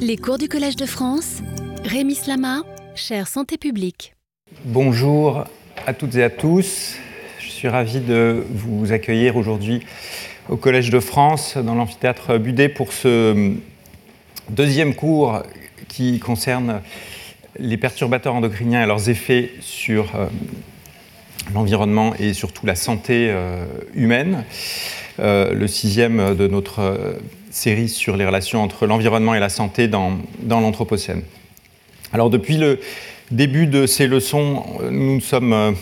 Les cours du Collège de France, Rémi Slama, chère santé publique. Bonjour à toutes et à tous. Je suis ravi de vous accueillir aujourd'hui au Collège de France, dans l'amphithéâtre Budet, pour ce deuxième cours qui concerne les perturbateurs endocriniens et leurs effets sur euh, l'environnement et surtout la santé euh, humaine. Euh, le sixième de notre série sur les relations entre l'environnement et la santé dans, l'Anthropocène. Alors depuis le début de ces leçons, nous nous sommes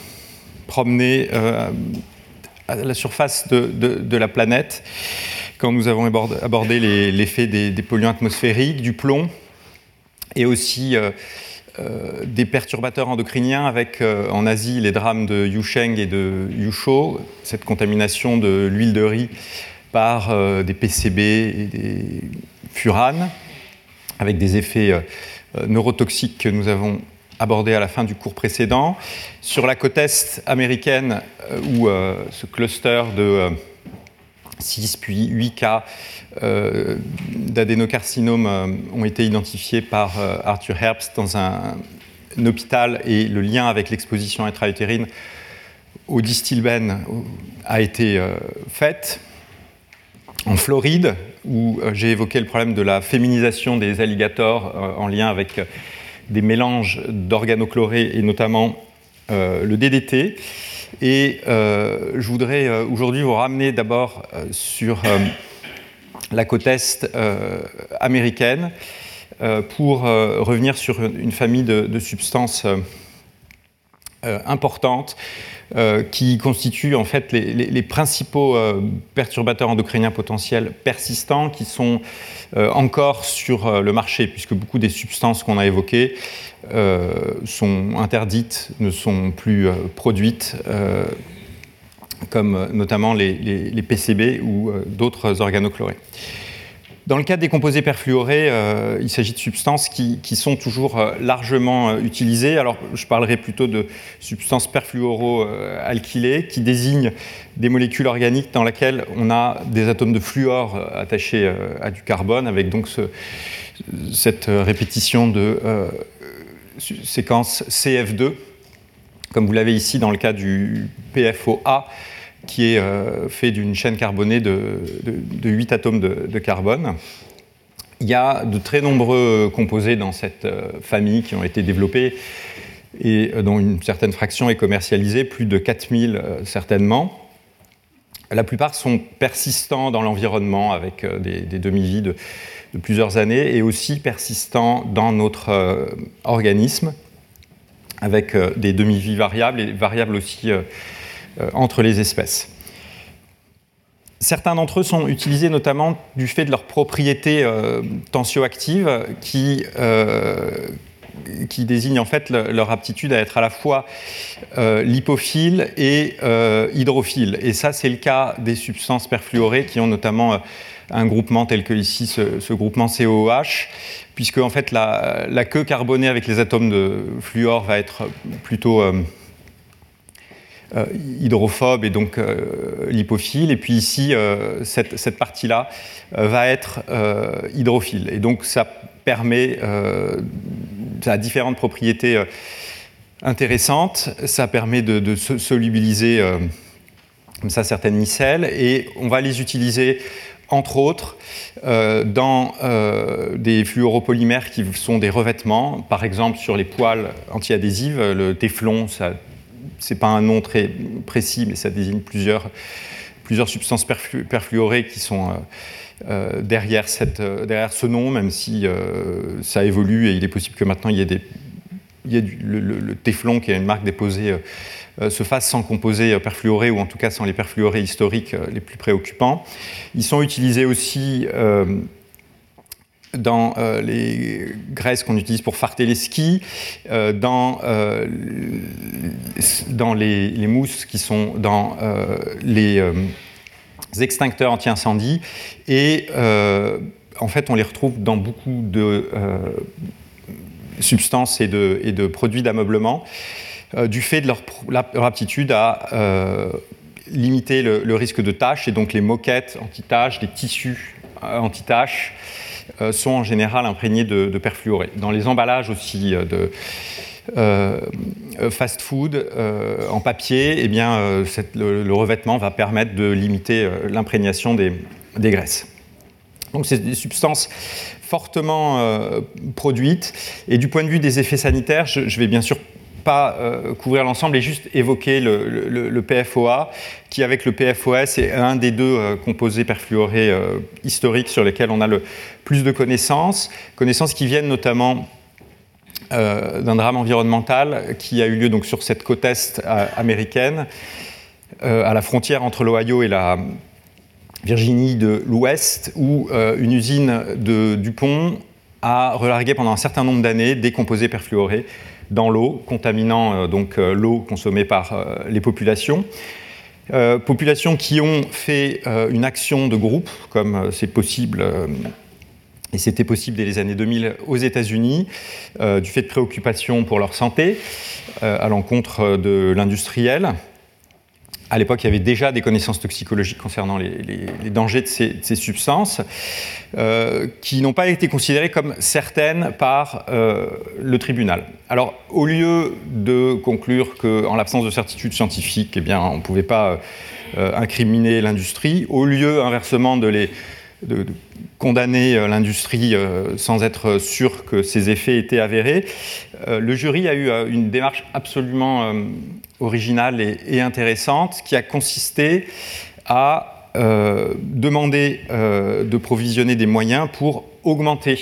promenés à la surface de, la planète quand nous avons abordé l'effet des, polluants atmosphériques, du plomb et aussi euh, des perturbateurs endocriniens avec euh, en Asie les drames de Yusheng et de Yusho, cette contamination de l'huile de riz par euh, des PCB et des furanes, avec des effets neurotoxiques que nous avons abordés à la fin du cours précédent. Sur la côte est américaine, où ce cluster de 6 puis 8 cas euh, d'adénocarcinome euh, ont été identifiés par euh, Arthur Herbst dans un, hôpital et le lien avec l'exposition intra-utérine au distilbène a été fait. En Floride, où j'ai évoqué le problème de la féminisation des alligators en lien avec des mélanges d'organochlorés et notamment le DDT. Et je voudrais aujourd'hui vous ramener d'abord sur la côte est euh, américaine euh, pour euh, revenir sur une famille de, substances importantes qui constituent en fait les, principaux perturbateurs endocriniens potentiels persistants qui sont encore sur le marché, puisque beaucoup des substances qu'on a évoquées sont interdites, ne sont plus produites comme euh, notamment les, PCB ou euh, d'autres organochlorés. Dans le cas des composés perfluorés, euh, il s'agit de substances qui, sont toujours largement utilisées. Alors, je parlerai plutôt de substances perfluoroalkylées qui désignent des molécules organiques dans lesquelles on a des atomes de fluor attachés à du carbone, avec donc cette répétition de séquence CF2, comme vous l'avez ici dans le cas du PFOA, qui est euh, fait d'une chaîne carbonée de, 8 atomes de, carbone. Il y a de très nombreux composés dans cette euh, famille qui ont été développés et euh, dont une certaine fraction est commercialisée, plus de 4000 certainement. La plupart sont persistants dans l'environnement avec des, demi-vies de, plusieurs années et aussi persistants dans notre organisme avec des demi-vies variables et variables aussi entre les espèces. Certains d'entre eux sont utilisés notamment du fait de leurs propriétés euh, tensioactives qui, euh, qui désignent en fait leur aptitude à être à la fois lipophile et hydrophile. Et ça, c'est le cas des substances perfluorées qui ont notamment un groupement tel que ici ce, groupement COOH, puisque en fait la, queue carbonée avec les atomes de fluor va être plutôt euh, hydrophobe et donc euh, lipophile. Et puis ici, euh, cette, partie-là va être hydrophile. Et donc ça permet, ça a différentes propriétés intéressantes. Ça permet de, solubiliser comme ça certaines micelles et on va les utiliser entre autres dans des fluoropolymères qui sont des revêtements, par exemple sur les poils antiadhésives, le téflon, ça c'est pas un nom très précis, mais ça désigne plusieurs, plusieurs substances perfluorées qui sont euh, euh, derrière, cette, euh, derrière, ce nom, même si ça évolue et il est possible que maintenant il y ait, des, il y ait le, le, Teflon, qui est une marque déposée, se fasse sans composés perfluorés ou en tout cas sans les perfluorés historiques les plus préoccupants. Ils sont utilisés aussi dans euh, les graisses qu'on utilise pour farter les skis, euh, dans, euh, dans les, mousses qui sont dans les extincteurs anti-incendie, et en fait on les retrouve dans beaucoup de substances et de, produits d'ameublement, du fait de leur, aptitude à limiter le, risque de taches, et donc les moquettes anti-taches, les tissus anti-taches, sont en général imprégnés de, de perfluoré. Dans les emballages aussi de fast-food en papier, eh bien, le, revêtement va permettre de limiter l'imprégnation des, graisses. Donc c'est des substances fortement produites et du point de vue des effets sanitaires, je vais bien sûr pas euh, couvrir l'ensemble et juste évoquer le, PFOA, qui avec le PFOS est un des deux euh, composés perfluorés euh, historiques sur lesquels on a le plus de connaissances, connaissances qui viennent notamment d'un drame environnemental qui a eu lieu donc sur cette côte est américaine, à la frontière entre l'Ohio et la Virginie de l'Ouest, où une usine de Dupont a relargué pendant un certain nombre d'années des composés perfluorés dans l'eau, contaminant euh, donc euh, l'eau consommée par euh, les populations. populations qui ont fait une action de groupe, comme c'est possible et c'était possible dès les années 2000 aux États-Unis, du fait de préoccupations pour leur santé, à l'encontre de l'industriel, à l'époque, il y avait déjà des connaissances toxicologiques concernant les, dangers de ces, substances, euh, qui n'ont pas été considérées comme certaines par euh, le tribunal. Alors, au lieu de conclure qu'en l'absence de certitude scientifique, eh bien, on ne pouvait pas euh, incriminer l'industrie, au lieu inversement de de, condamner l'industrie sans être sûr que ses effets étaient avérés, le jury a eu une démarche absolument originale et, intéressante qui a consisté à euh, demander euh, de provisionner des moyens pour augmenter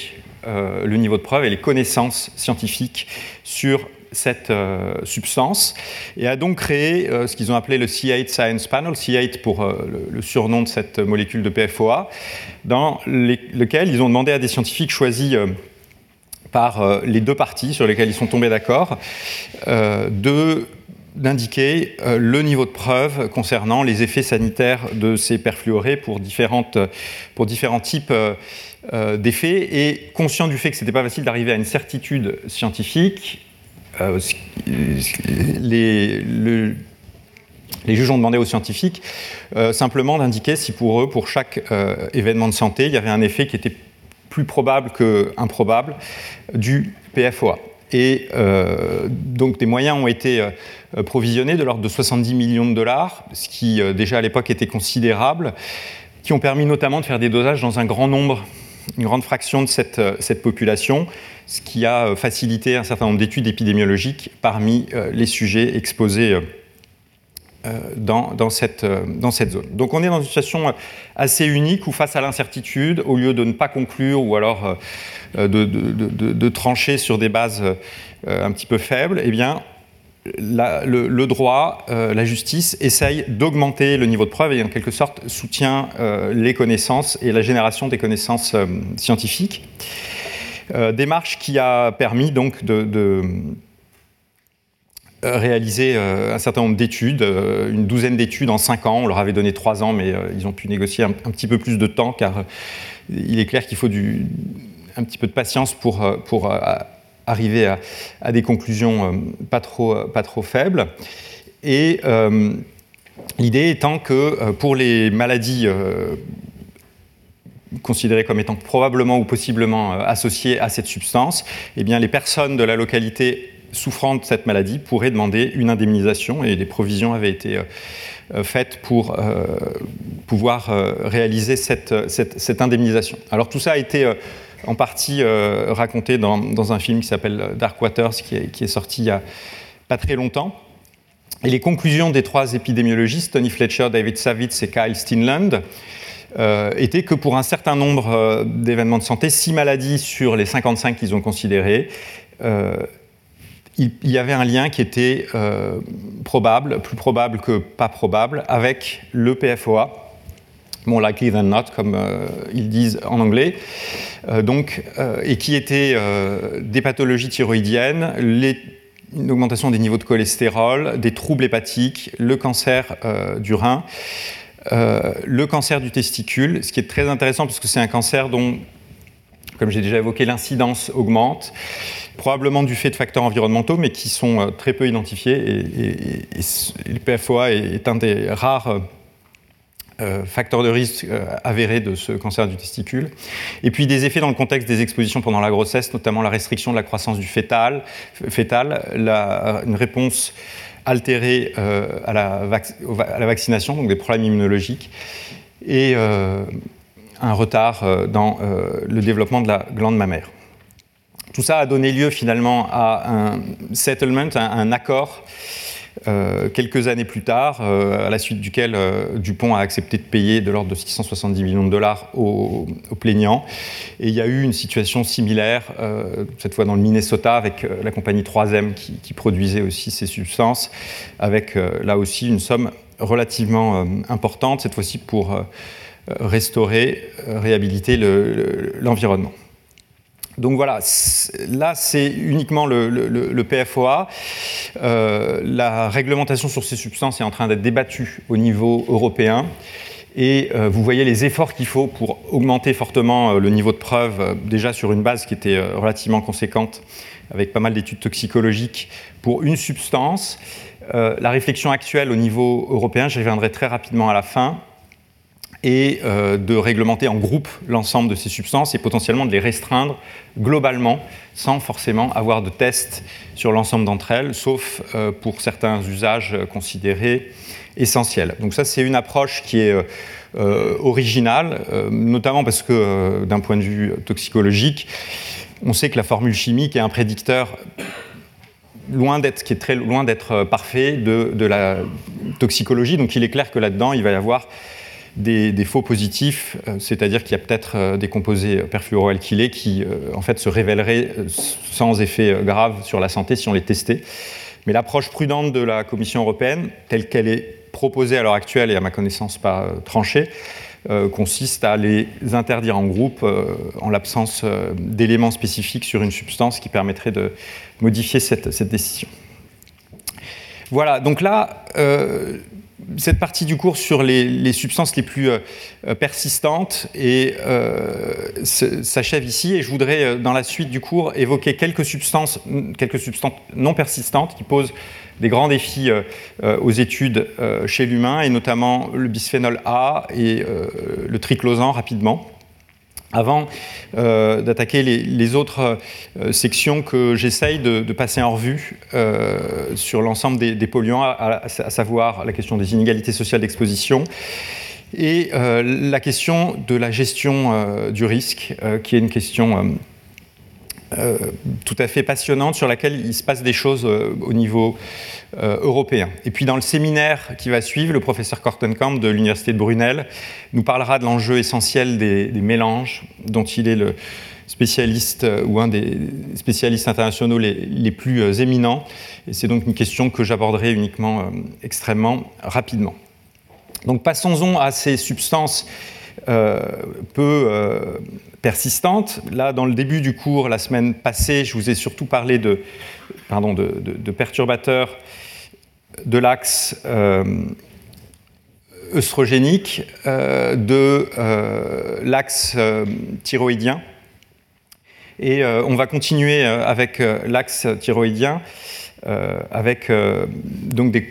euh, le niveau de preuve et les connaissances scientifiques sur cette substance et a donc créé ce qu'ils ont appelé le C8 Science Panel, C8 pour le, surnom de cette molécule de PFOA, dans lequel ils ont demandé à des scientifiques choisis par les deux parties sur lesquelles ils sont tombés d'accord de d'indiquer euh, le niveau de preuve concernant les effets sanitaires de ces perfluorés pour, différents types euh, euh, d'effets. Et conscient du fait que ce n'était pas facile d'arriver à une certitude scientifique, les juges ont demandé aux scientifiques simplement d'indiquer si pour eux, pour chaque événement de santé, il y avait un effet qui était plus probable que improbable du PFOA. Et donc des moyens ont été euh, provisionnés de l'ordre de 70 millions de dollars, ce qui euh, déjà à l'époque était considérable, qui ont permis notamment de faire des dosages dans un grand nombre, une grande fraction de cette, euh, cette population, ce qui a facilité un certain nombre d'études épidémiologiques parmi les sujets exposés dans, dans, cette, dans, cette, zone. Donc on est dans une situation assez unique où face à l'incertitude, au lieu de ne pas conclure ou alors de, de, trancher sur des bases un petit peu faibles, eh bien le, droit, euh, la justice essaye d'augmenter le niveau de preuve et en quelque sorte soutient euh, les connaissances et la génération des connaissances euh, scientifiques. démarche qui a permis donc de, réaliser un certain nombre d'études, une douzaine d'études en cinq ans. On leur avait donné trois ans, mais ils ont pu négocier un, petit peu plus de temps car il est clair qu'il faut un petit peu de patience pour, pour arriver à, des conclusions euh, pas trop, pas trop faibles. Et euh, l'idée étant que euh, pour les maladies considérées comme étant probablement ou possiblement associées à cette substance, eh bien, les personnes de la localité souffrant de cette maladie pourraient demander une indemnisation et des provisions avaient été faites pour pouvoir réaliser cette, indemnisation. Alors tout ça a été en partie euh, raconté dans, un film qui s'appelle Dark Waters, qui est, sorti il y a pas très longtemps. Et les conclusions des trois épidémiologistes, Tony Fletcher, David Savitz et Kyle Steenland, euh, étaient que pour un certain nombre euh, d'événements de santé, six maladies sur les 55 qu'ils ont considérées, il, y avait un lien qui était probable, plus probable que pas probable, avec le PFOA, more likely than not, comme euh, ils disent en anglais, euh, donc, euh, et qui étaient des pathologies thyroïdiennes, une augmentation des niveaux de cholestérol, des troubles hépatiques, le cancer du rein, le cancer du testicule, ce qui est très intéressant parce que c'est un cancer dont, comme j'ai déjà évoqué, l'incidence augmente, probablement du fait de facteurs environnementaux, mais qui sont très peu identifiés. Et, le PFOA est, un des rares facteur de risque avéré de ce cancer du testicule. Et puis des effets dans le contexte des expositions pendant la grossesse, notamment la restriction de la croissance du fœtal, une réponse altérée à la, à, la vaccination, donc des problèmes immunologiques, et un retard dans le développement de la glande mammaire. Tout ça a donné lieu finalement à un settlement, un, accord, euh, quelques années plus tard, euh, à la suite duquel euh, Dupont a accepté de payer de l'ordre de 670 millions de dollars aux, plaignants. Et il y a eu une situation similaire, cette fois dans le Minnesota, avec la compagnie 3M qui, qui, produisait aussi ces substances, avec là aussi une somme relativement importante, cette fois-ci pour restaurer, réhabiliter l'environnement. Donc voilà, là c'est uniquement le, PFOA. Euh, la réglementation sur ces substances est en train d'être débattue au niveau européen. Et euh, vous voyez les efforts qu'il faut pour augmenter fortement euh, le niveau de preuve, déjà sur une base qui était relativement conséquente, avec pas mal d'études toxicologiques pour une substance. la réflexion actuelle au niveau européen, j'y reviendrai très rapidement à la fin, et euh, de réglementer en groupe l'ensemble de ces substances et potentiellement de les restreindre globalement sans forcément avoir de tests sur l'ensemble d'entre elles, sauf euh, pour certains usages considérés essentiels. Donc ça, c'est une approche qui est euh, originale, notamment parce que d'un point de vue toxicologique, on sait que la formule chimique est un prédicteur loin d'être, qui est très loin d'être parfait de, de, la toxicologie. Donc il est clair que là-dedans, il va y avoir des, faux positifs, euh, c'est-à-dire qu'il y a peut-être euh, des composés perfluoroalkylés qui euh, en fait se révéleraient sans effet grave sur la santé si on les testait. Mais l'approche prudente de la Commission européenne, telle qu'elle est proposée à l'heure actuelle et à ma connaissance pas tranchée, consiste à les interdire en groupe en l'absence d'éléments spécifiques sur une substance qui permettrait de modifier cette, cette décision. Voilà, donc là, cette partie du cours sur les, substances les plus euh, euh, persistantes euh, s'achève ici. Et je voudrais, dans la suite du cours, évoquer quelques substances, quelques substances non persistantes qui posent des grands défis aux études chez l'humain, et notamment le bisphénol A et le triclosan rapidement avant euh, d'attaquer les, autres euh, sections que j'essaye de, passer en revue euh, sur l'ensemble des, polluants, à, savoir la question des inégalités sociales d'exposition et la question de la gestion du risque, qui est une question euh, tout à fait passionnante sur laquelle il se passe des choses euh, au niveau euh, européen. Et puis dans le séminaire qui va suivre, le professeur Kortenkamp de l'Université de Brunel nous parlera de l'enjeu essentiel des, mélanges, dont il est le spécialiste ou un des spécialistes internationaux les, plus éminents. Et c'est donc une question que j'aborderai uniquement extrêmement rapidement. Donc passons-en à ces substances peu persistante. Là, dans le début du cours, la semaine passée, je vous ai surtout parlé de, perturbateurs de l'axe euh, œstrogénique, euh, de euh, l'axe thyroïdien. Et on va continuer avec l'axe thyroïdien, avec donc des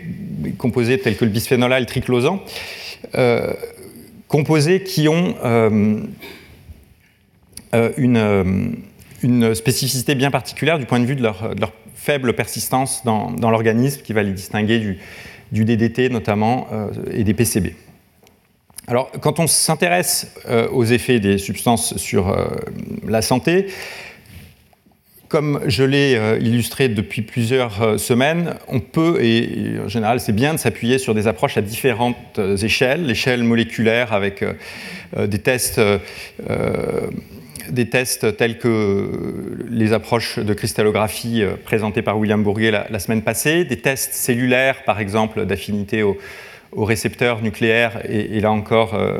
composés tels que le bisphénol A et le triclosan, composés qui ont euh, euh, une, spécificité bien particulière du point de vue de leur, faible persistance dans, l'organisme qui va les distinguer du, DDT notamment euh, et des PCB. Alors, quand on s'intéresse aux effets des substances sur la santé, comme je l'ai illustré depuis plusieurs semaines, on peut, et en général c'est bien de s'appuyer sur des approches à différentes échelles, l'échelle moléculaire avec des tests des tests tels que les approches de cristallographie euh, présentées par William Bourguet la, semaine passée, des tests cellulaires, par exemple, d'affinité aux, récepteurs nucléaires, et, là encore, euh,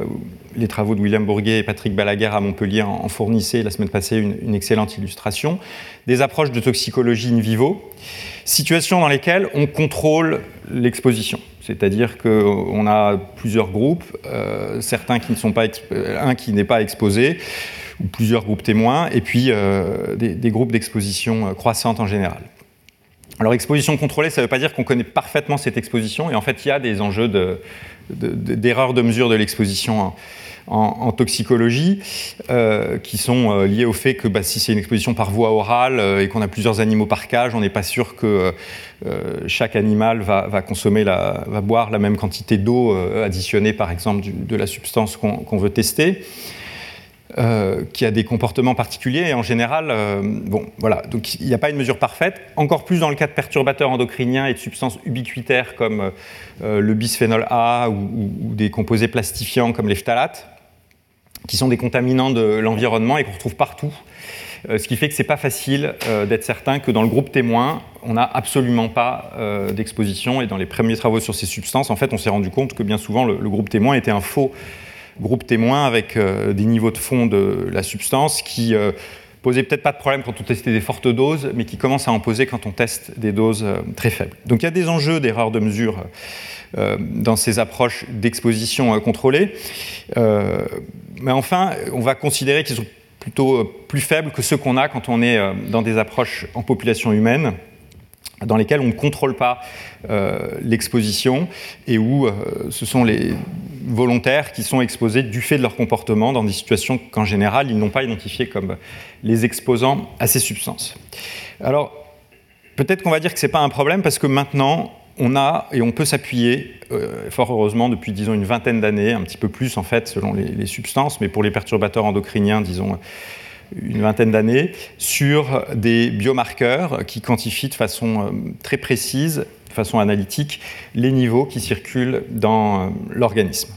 les travaux de William Bourguet et Patrick Balaguer à Montpellier en, fournissaient la semaine passée une, excellente illustration, des approches de toxicologie in vivo, situations dans lesquelles on contrôle l'exposition. C'est-à-dire qu'on a plusieurs groupes, euh, certains qui ne sont pas, un qui n'est pas exposé, ou plusieurs groupes témoins, et puis euh, des, groupes d'exposition euh, croissante en général. Alors exposition contrôlée, ça ne veut pas dire qu'on connaît parfaitement cette exposition, et en fait il y a des enjeux de, d'erreurs de, mesure de l'exposition en, toxicologie, euh, qui sont euh, liées au fait que bah, si c'est une exposition par voie orale euh, et qu'on a plusieurs animaux par cage, on n'est pas sûr que chaque animal va, boire la même quantité d'eau additionnée, par exemple, de la substance qu'on veut tester. qui a des comportements particuliers et en général, bon, voilà, donc il n'y a pas une mesure parfaite. Encore plus dans le cas de perturbateurs endocriniens et de substances ubiquitaires comme le bisphénol A ou, ou, des composés plastifiants comme les phtalates qui sont des contaminants de l'environnement et qu'on retrouve partout. Euh, ce qui fait que ce n'est pas facile euh, d'être certain que dans le groupe témoin, on n'a absolument pas euh, d'exposition. Et dans les premiers travaux sur ces substances, en fait, on s'est rendu compte que bien souvent, le, groupe témoin était un faux groupe témoin avec des niveaux de fond de la substance qui posaient peut-être pas de problème quand on testait des fortes doses, mais qui commencent à en poser quand on teste des doses très faibles. Donc il y a des enjeux d'erreur de mesure dans ces approches d'exposition contrôlée mais enfin, on va considérer qu'ils sont plutôt euh, plus faibles que ceux qu'on a quand on est euh, dans des approches en population humaine dans lesquelles on ne contrôle pas euh, l'exposition et où ce sont les volontaires qui sont exposés du fait de leur comportement dans des situations qu'en général ils n'ont pas identifiées comme les exposants à ces substances. Alors peut-être qu'on va dire que ce n'est pas un problème parce que maintenant on a et on peut s'appuyer, euh, fort heureusement, depuis disons une vingtaine d'années, un petit peu plus en fait selon les, substances, mais pour les perturbateurs endocriniens, disons une vingtaine d'années, sur des biomarqueurs qui quantifient de façon euh, très précise, façon analytique, les niveaux qui circulent dans euh, l'organisme.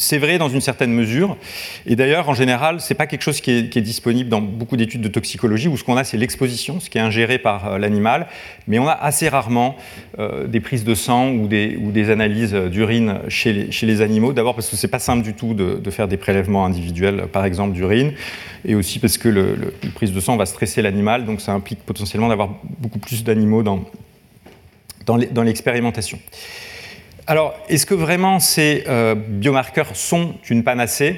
C'est vrai dans une certaine mesure. Et d'ailleurs, en général, ce n'est pas quelque chose qui est, disponible dans beaucoup d'études de toxicologie, où ce qu'on a, c'est l'exposition, ce qui est ingéré par euh, l'animal. Mais on a assez rarement euh, des prises de sang ou des, analyses d'urine chez les, animaux. D'abord parce que ce n'est pas simple du tout de, faire des prélèvements individuels, par exemple d'urine. Et aussi parce que le, prise de sang va stresser l'animal. Donc ça implique potentiellement d'avoir beaucoup plus d'animaux dans, dans l'expérimentation. Alors, est-ce que vraiment ces euh, biomarqueurs sont une panacée?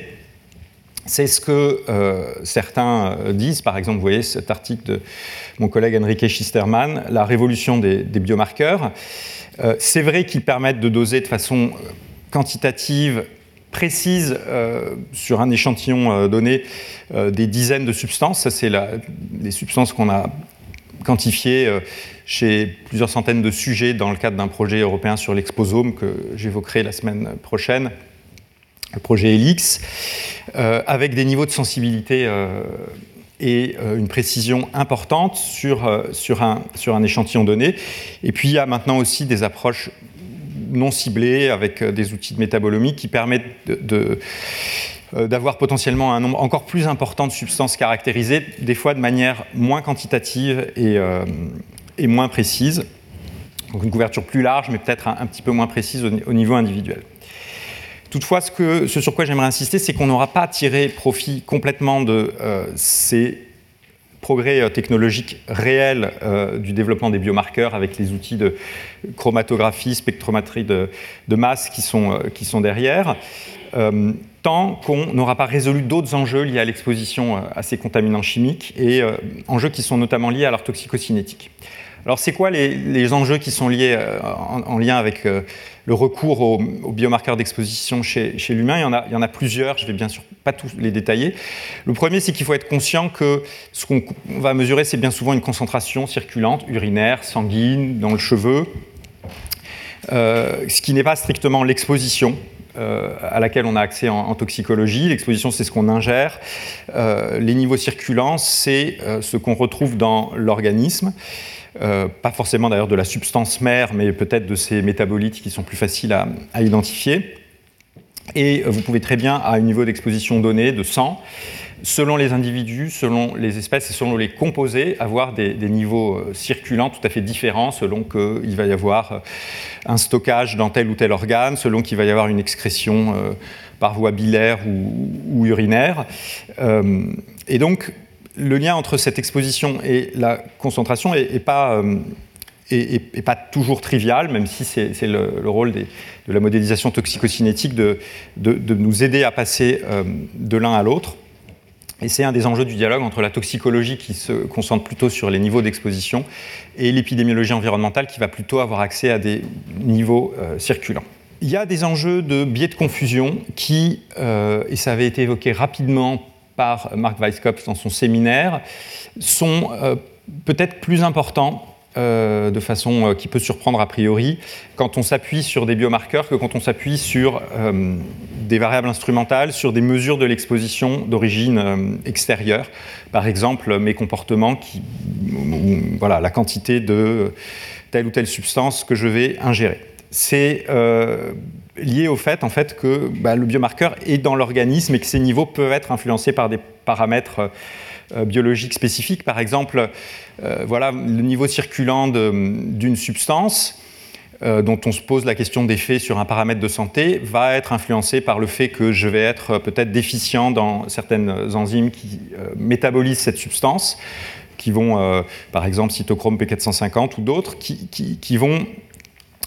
C'est ce que euh, certains euh, disent. Par exemple, vous voyez cet article de mon collègue Enrique Schisterman, La révolution des, biomarqueurs. c'est vrai qu'ils permettent de doser de façon quantitative, précise, sur un échantillon donné, des dizaines de substances. Ça, c'est les substances qu'on a quantifiées chez plusieurs centaines de sujets dans le cadre d'un projet européen sur l'exposome que j'évoquerai la semaine prochaine, le projet ELIX, euh, avec des niveaux de sensibilité euh, et euh, une précision importante sur, sur, un, sur un échantillon donné. Et puis il y a maintenant aussi des approches non ciblées avec des outils de métabolomie qui permettent de, d'avoir potentiellement un nombre encore plus important de substances caractérisées, des fois de manière moins quantitative et, et moins précise. Donc une couverture plus large, mais peut-être un, petit peu moins précise au, niveau individuel. Toutefois, ce, sur quoi j'aimerais insister, c'est qu'on n'aura pas tiré profit complètement de euh, ces progrès euh, technologiques réels euh, du développement des biomarqueurs avec les outils de chromatographie, spectrométrie de, masse qui sont, qui sont derrière, tant qu'on n'aura pas résolu d'autres enjeux liés à l'exposition à ces contaminants chimiques et enjeux qui sont notamment liés à leur toxicocinétique. Alors, c'est quoi les, enjeux qui sont liés euh, en, lien avec euh, le recours aux, biomarqueurs d'exposition chez, l'humain? Il, y en a, plusieurs, je ne vais bien sûr pas tous les détailler. Le premier, c'est qu'il faut être conscient que ce qu'on va mesurer, c'est bien souvent une concentration circulante, urinaire, sanguine, dans le cheveu, euh, ce qui n'est pas strictement l'exposition. à laquelle on a accès en, toxicologie. L'exposition, c'est ce qu'on ingère. les niveaux circulants, c'est ce qu'on retrouve dans l'organisme. Euh, pas forcément d'ailleurs de la substance mère, mais peut-être de ces métabolites qui sont plus faciles à, identifier. Et vous pouvez très bien, à un niveau d'exposition donné, de sang, selon les individus, selon les espèces et selon les composés, avoir des, niveaux euh, circulants tout à fait différents selon qu'il va y avoir euh, un stockage dans tel ou tel organe, selon qu'il va y avoir une excrétion par voie bilaire ou, urinaire. et donc, le lien entre cette exposition et la concentration n'est pas, euh, pas, toujours trivial, même si c'est le, rôle de la modélisation toxicocinétique de, de, nous aider à passer euh, de l'un à l'autre. Et c'est un des enjeux du dialogue entre la toxicologie qui se concentre plutôt sur les niveaux d'exposition et l'épidémiologie environnementale qui va plutôt avoir accès à des niveaux euh, circulants. il y a des enjeux de biais de confusion qui, et ça avait été évoqué rapidement par Mark Weisskopf dans son séminaire, sont peut-être plus importants euh, de façon euh, qui peut surprendre a priori quand on s'appuie sur des biomarqueurs que quand on s'appuie sur euh, des variables instrumentales, sur des mesures de l'exposition d'origine extérieure. Par exemple, mes comportements, voilà, la quantité de telle ou telle substance que je vais ingérer. C'est lié au fait, en fait que bah, le biomarqueur est dans l'organisme et que ces niveaux peuvent être influencés par des paramètres euh, biologiques spécifiques. Par exemple, euh, voilà le niveau circulant d'une substance euh, dont on se pose la question d'effet sur un paramètre de santé va être influencé par le fait que je vais être peut-être déficient dans certaines enzymes qui métabolisent cette substance, qui vont, par exemple, cytochrome P450 ou d'autres, qui, qui, vont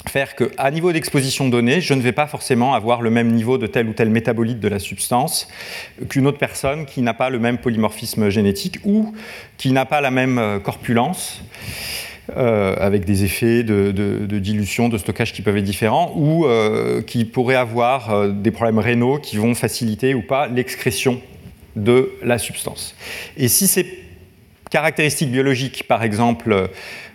faire qu'à niveau d'exposition donnée, je ne vais pas forcément avoir le même niveau de tel ou tel métabolite de la substance qu'une autre personne qui n'a pas le même polymorphisme génétique ou qui n'a pas la même euh, corpulence. Euh, avec des effets de, dilution, de stockage qui peuvent être différents, ou euh, qui pourrait avoir des problèmes rénaux qui vont faciliter ou pas l'excrétion de la substance. Et si ces caractéristiques biologiques, par exemple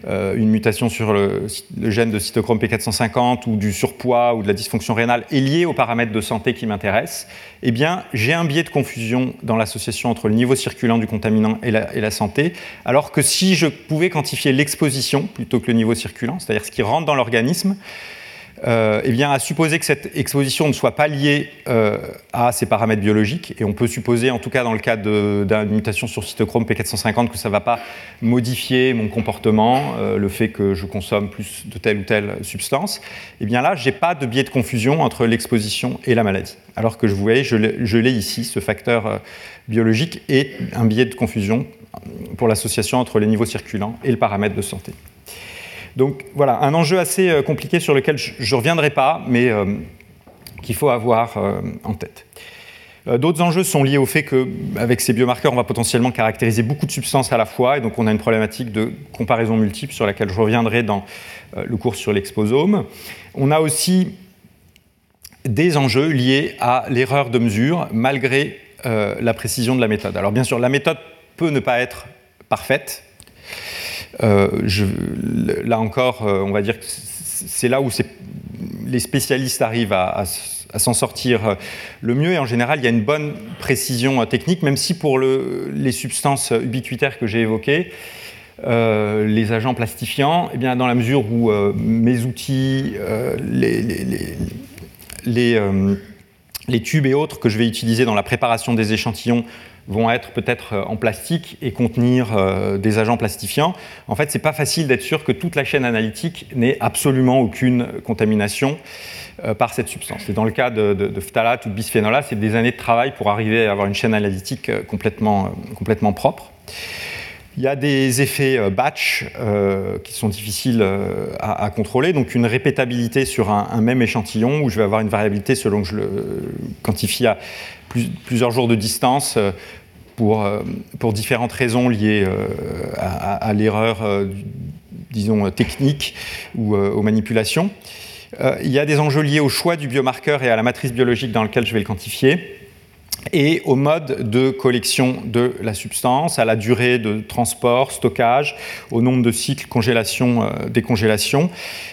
euh, une mutation sur le, gène de cytochrome P450 ou du surpoids ou de la dysfonction rénale est liée aux paramètres de santé qui m'intéressent, eh bien, j'ai un biais de confusion dans l'association entre le niveau circulant du contaminant et la, et la santé, alors que si je pouvais quantifier l'exposition plutôt que le niveau circulant, c'est-à-dire ce qui rentre dans l'organisme, euh, eh bien, à supposer que cette exposition ne soit pas liée euh, à ces paramètres biologiques, et on peut supposer, en tout cas dans le cas d'une mutation sur cytochrome P450, que ça ne va pas modifier mon comportement, euh, le fait que je consomme plus de telle ou telle substance, eh bien là, je n'ai pas de biais de confusion entre l'exposition et la maladie. Alors que je vous voyez, je l'ai ici, ce facteur biologique, et un biais de confusion pour l'association entre les niveaux circulants et le paramètre de santé. Donc voilà, un enjeu assez euh, compliqué sur lequel je ne reviendrai pas, mais euh, qu'il faut avoir euh, en tête. D'autres enjeux sont liés au fait qu'avec ces biomarqueurs, on va potentiellement caractériser beaucoup de substances à la fois, et donc on a une problématique de comparaison multiple sur laquelle je reviendrai dans le cours sur l'exposome. On a aussi des enjeux liés à l'erreur de mesure, malgré la précision de la méthode. Alors bien sûr, la méthode peut ne pas être parfaite, euh, là encore, euh, on va dire que c'est là où les spécialistes arrivent à, s'en sortir euh, le mieux. Et en général, il y a une bonne précision technique, même si pour les substances ubiquitaires que j'ai évoquées, les agents plastifiants, eh bien, dans la mesure où mes outils, les tubes et autres que je vais utiliser dans la préparation des échantillons vont être peut-être euh, en plastique et contenir euh, des agents plastifiants. En fait, c'est pas facile d'être sûr que toute la chaîne analytique n'ait absolument aucune contamination euh, par cette substance. Et dans le cas de, de, phtalate ou de bisphénolate, c'est des années de travail pour arriver à avoir une chaîne analytique complètement, complètement propre. Il y a des effets batch qui sont difficiles à, contrôler, donc une répétabilité sur un, même échantillon où je vais avoir une variabilité selon que je le quantifie à plusieurs jours de distance pour différentes raisons liées euh, à, l'erreur, euh, disons, technique ou aux manipulations. il y a des enjeux liés au choix du biomarqueur et à la matrice biologique dans laquelle je vais le quantifier et au mode de collection de la substance, à la durée de transport, stockage, au nombre de cycles congélation, décongélation,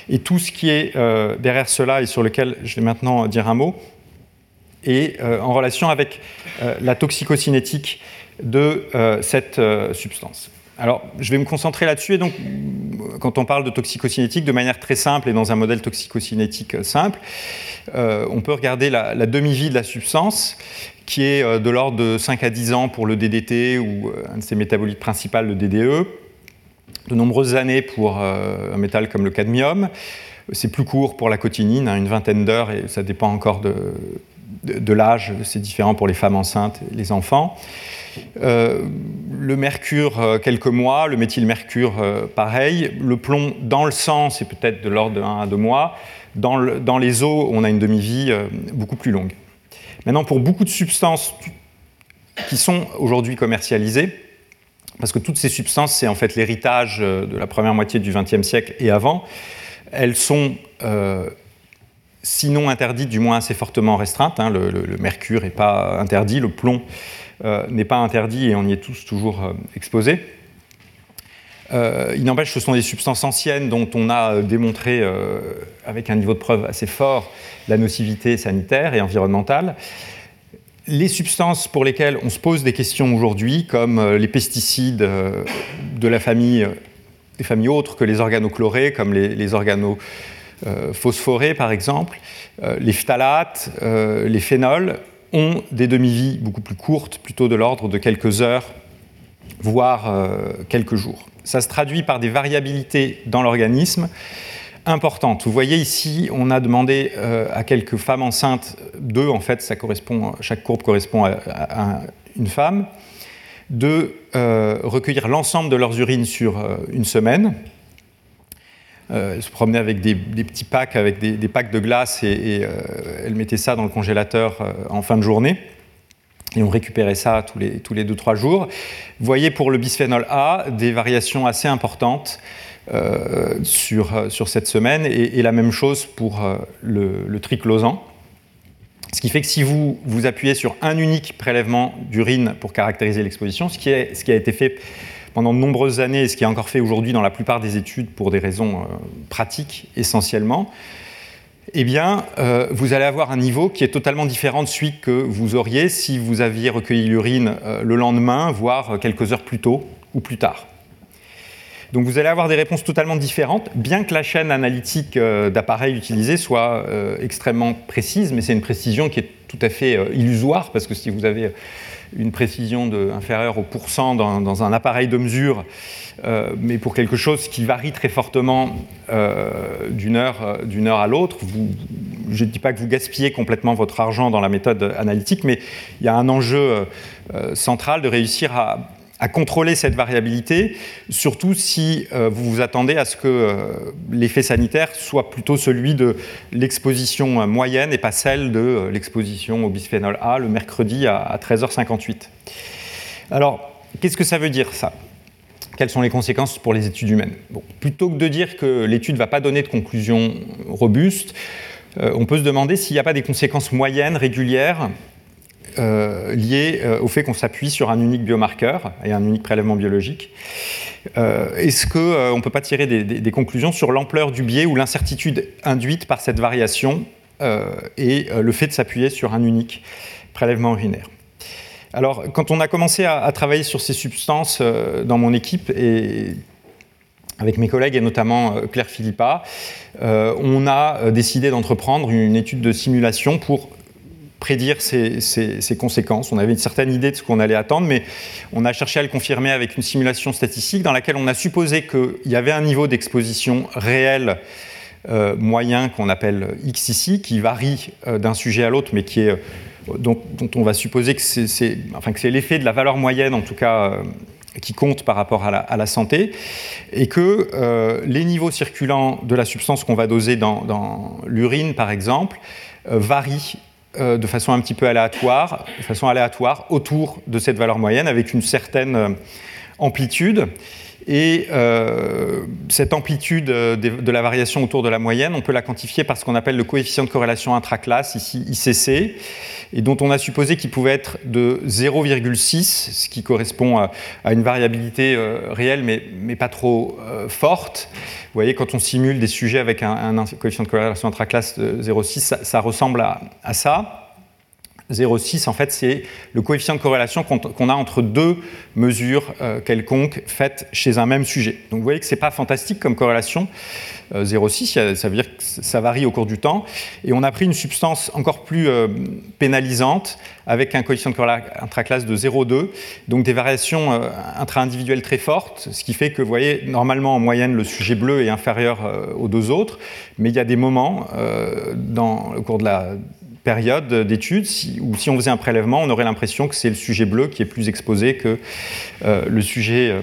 et tout ce qui est derrière cela et sur lequel je vais maintenant dire un mot, et en relation avec la toxicocinétique de euh, cette euh, substance. Alors, je vais me concentrer là-dessus. Et donc, quand on parle de toxicocinétique, de manière très simple et dans un modèle toxicocinétique simple, euh, on peut regarder la, demi-vie de la substance, qui est de l'ordre de 5 à 10 ans pour le DDT ou un de ses métabolites principaux, le DDE, de nombreuses années pour un métal comme le cadmium. C'est plus court pour la cotinine, hein, une vingtaine d'heures, et ça dépend encore de, de l'âge, c'est différent pour les femmes enceintes et les enfants. Euh, le mercure, euh, quelques mois, le méthylmercure, euh, pareil. Le plomb dans le sang, c'est peut-être de l'ordre de 1 à 2 mois. Dans, dans, les os, on a une demi-vie beaucoup plus longue. Maintenant, pour beaucoup de substances qui sont aujourd'hui commercialisées, parce que toutes ces substances, c'est en fait l'héritage de la première moitié du XXe siècle et avant, elles sont sinon interdite, du moins assez fortement restreinte. Hein. Le, mercure n'est pas interdit, le plomb n'est pas interdit et on y est tous toujours exposés. il n'empêche, ce sont des substances anciennes dont on a démontré, avec un niveau de preuve assez fort, la nocivité sanitaire et environnementale les substances pour lesquelles on se pose des questions aujourd'hui, comme euh, les pesticides euh, de la famille, euh, des familles autres que les organochlorés, comme les, organophosphorés par exemple, les phtalates, les phénols, ont des demi-vies beaucoup plus courtes, plutôt de l'ordre de quelques heures, voire quelques jours. Ça se traduit par des variabilités dans l'organisme importante. Vous voyez ici, on a demandé euh, à quelques femmes enceintes, deux en fait, ça correspond, chaque courbe correspond à, une femme, de euh, recueillir l'ensemble de leurs urines sur euh, une semaine. Elles se promenaient avec des, petits packs, avec des, packs de glace, et, elles mettaient ça dans le congélateur en fin de journée. Et on récupérait ça tous les, tous les 2-3 jours. Vous voyez pour le bisphénol A des variations assez importantes euh, sur, euh, sur cette semaine, et, la même chose pour euh, le, le, triclosan. Ce qui fait que si vous vous appuyez sur un unique prélèvement d'urine pour caractériser l'exposition, ce, ce qui a été fait pendant de nombreuses années et ce qui est encore fait aujourd'hui dans la plupart des études pour des raisons pratiques essentiellement, eh bien, vous allez avoir un niveau qui est totalement différent de celui que vous auriez si vous aviez recueilli l'urine le lendemain, voire quelques heures plus tôt ou plus tard. Donc vous allez avoir des réponses totalement différentes, bien que la chaîne analytique euh, d'appareils utilisée soit euh, extrêmement précise, mais c'est une précision qui est tout à fait euh, illusoire, parce que si vous avez une précision inférieure au pourcent dans, un appareil de mesure, mais pour quelque chose qui varie très fortement d'une heure, heure, à l'autre, je ne dis pas que vous gaspillez complètement votre argent dans la méthode analytique, mais il y a un enjeu central de réussir à à contrôler cette variabilité, surtout si euh, vous vous attendez à ce que euh, l'effet sanitaire soit plutôt celui de l'exposition euh, moyenne et pas celle de l'exposition au bisphénol A le mercredi à, 13h58. Alors, qu'est-ce que ça veut dire ça? Quelles sont les conséquences pour les études humaines? Plutôt que de dire que l'étude ne va pas donner de conclusion robuste, on peut se demander s'il n'y a pas des conséquences moyennes, régulières, euh, lié euh, au fait qu'on s'appuie sur un unique biomarqueur et un unique prélèvement biologique. Euh, est-ce qu'on ne peut pas tirer des, conclusions sur l'ampleur du biais ou l'incertitude induite par cette variation et le fait de s'appuyer sur un unique prélèvement urinaire? Alors, quand on a commencé à, travailler sur ces substances dans mon équipe et avec mes collègues et notamment Claire Philippa, on a décidé d'entreprendre une étude de simulation pour prédire ces, conséquences. On avait une certaine idée de ce qu'on allait attendre, mais on a cherché à le confirmer avec une simulation statistique dans laquelle on a supposé qu'il y avait un niveau d'exposition réel euh, moyen qu'on appelle X ici, qui varie euh, d'un sujet à l'autre, mais qui est, euh, dont, on va supposer que c'est l'effet de la valeur moyenne, en tout cas, qui compte par rapport à la, santé, et que les niveaux circulants de la substance qu'on va doser dans, dans l'urine, par exemple, varient euh, de façon un petit peu aléatoire, autour de cette valeur moyenne avec une certaine euh, amplitude. Et euh, cette amplitude de, la variation autour de la moyenne, on peut la quantifier par ce qu'on appelle le coefficient de corrélation intraclasse, ici ICC, et dont on a supposé qu'il pouvait être de 0,6, ce qui correspond à, une variabilité réelle mais, mais, pas trop forte. Vous voyez, quand on simule des sujets avec un, coefficient de corrélation intraclasse de 0,6, ça, ressemble à, ça. 0,6, en fait, c'est le coefficient de corrélation qu'on a entre deux mesures euh, quelconques faites chez un même sujet. Donc vous voyez que ce n'est pas fantastique comme corrélation. 0,6, euh, ça veut dire que ça varie au cours du temps. Et on a pris une substance encore plus euh, pénalisante avec un coefficient de corrélation intraclasse de 0,2, donc des variations intra-individuelles très fortes, ce qui fait que, vous voyez, normalement, en moyenne, le sujet bleu est inférieur aux deux autres, mais il y a des moments dans le cours de la période d'études où si on faisait un prélèvement, on aurait l'impression que c'est le sujet bleu qui est plus exposé que le sujet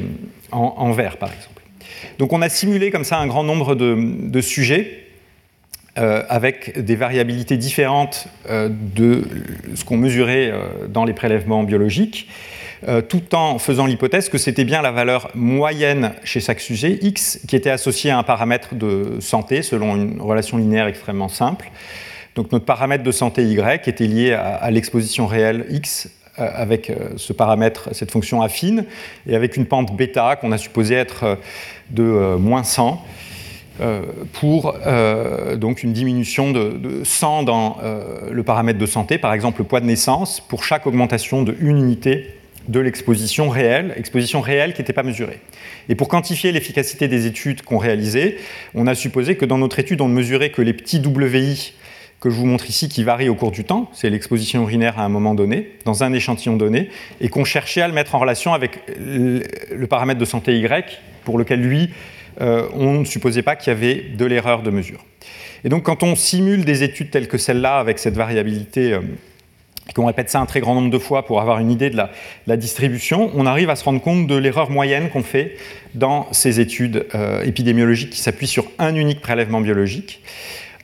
en vert, par exemple. Donc on a simulé comme ça un grand nombre de, sujets euh, avec des variabilités différentes euh, de ce qu'on mesurait euh, dans les prélèvements biologiques, tout en faisant l'hypothèse que c'était bien la valeur moyenne chez chaque sujet, x, qui était associée à un paramètre de santé selon une relation linéaire extrêmement simple. Donc notre paramètre de santé Y était lié à, l'exposition réelle X euh, avec euh, ce paramètre, cette fonction affine, et avec une pente bêta qu'on a supposé être euh, de moins 100 pour donc une diminution de, 100 dans le paramètre de santé, par exemple le poids de naissance, pour chaque augmentation de une unité de l'exposition réelle, exposition réelle qui n'était pas mesurée. Et pour quantifier l'efficacité des études qu'on réalisait, on a supposé que dans notre étude, on ne mesurait que les petits WI que je vous montre ici qui varient au cours du temps, c'est l'exposition urinaire à un moment donné, dans un échantillon donné, et qu'on cherchait à le mettre en relation avec le paramètre de santé Y, pour lequel, lui, euh, on ne supposait pas qu'il y avait de l'erreur de mesure. Et donc quand on simule des études telles que celle-là, avec cette variabilité... Euh, qu'on répète ça un très grand nombre de fois pour avoir une idée de la, distribution, on arrive à se rendre compte de l'erreur moyenne qu'on fait dans ces études euh, épidémiologiques qui s'appuient sur un unique prélèvement biologique.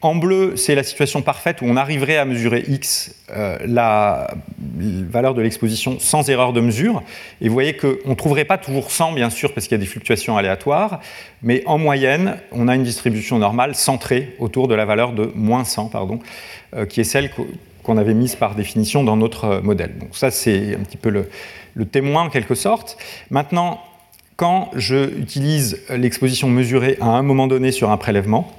En bleu, c'est la situation parfaite où on arriverait à mesurer X, euh, la valeur de l'exposition sans erreur de mesure. Et vous voyez qu'on ne trouverait pas toujours 100, bien sûr, parce qu'il y a des fluctuations aléatoires, mais en moyenne, on a une distribution normale centrée autour de la valeur de moins 100, pardon, euh, qui est celle qu'on avait mise par définition dans notre euh, modèle. Donc ça, c'est un petit peu le, témoin en quelque sorte. Maintenant, quand je utilise l'exposition mesurée à un moment donné sur un prélèvement,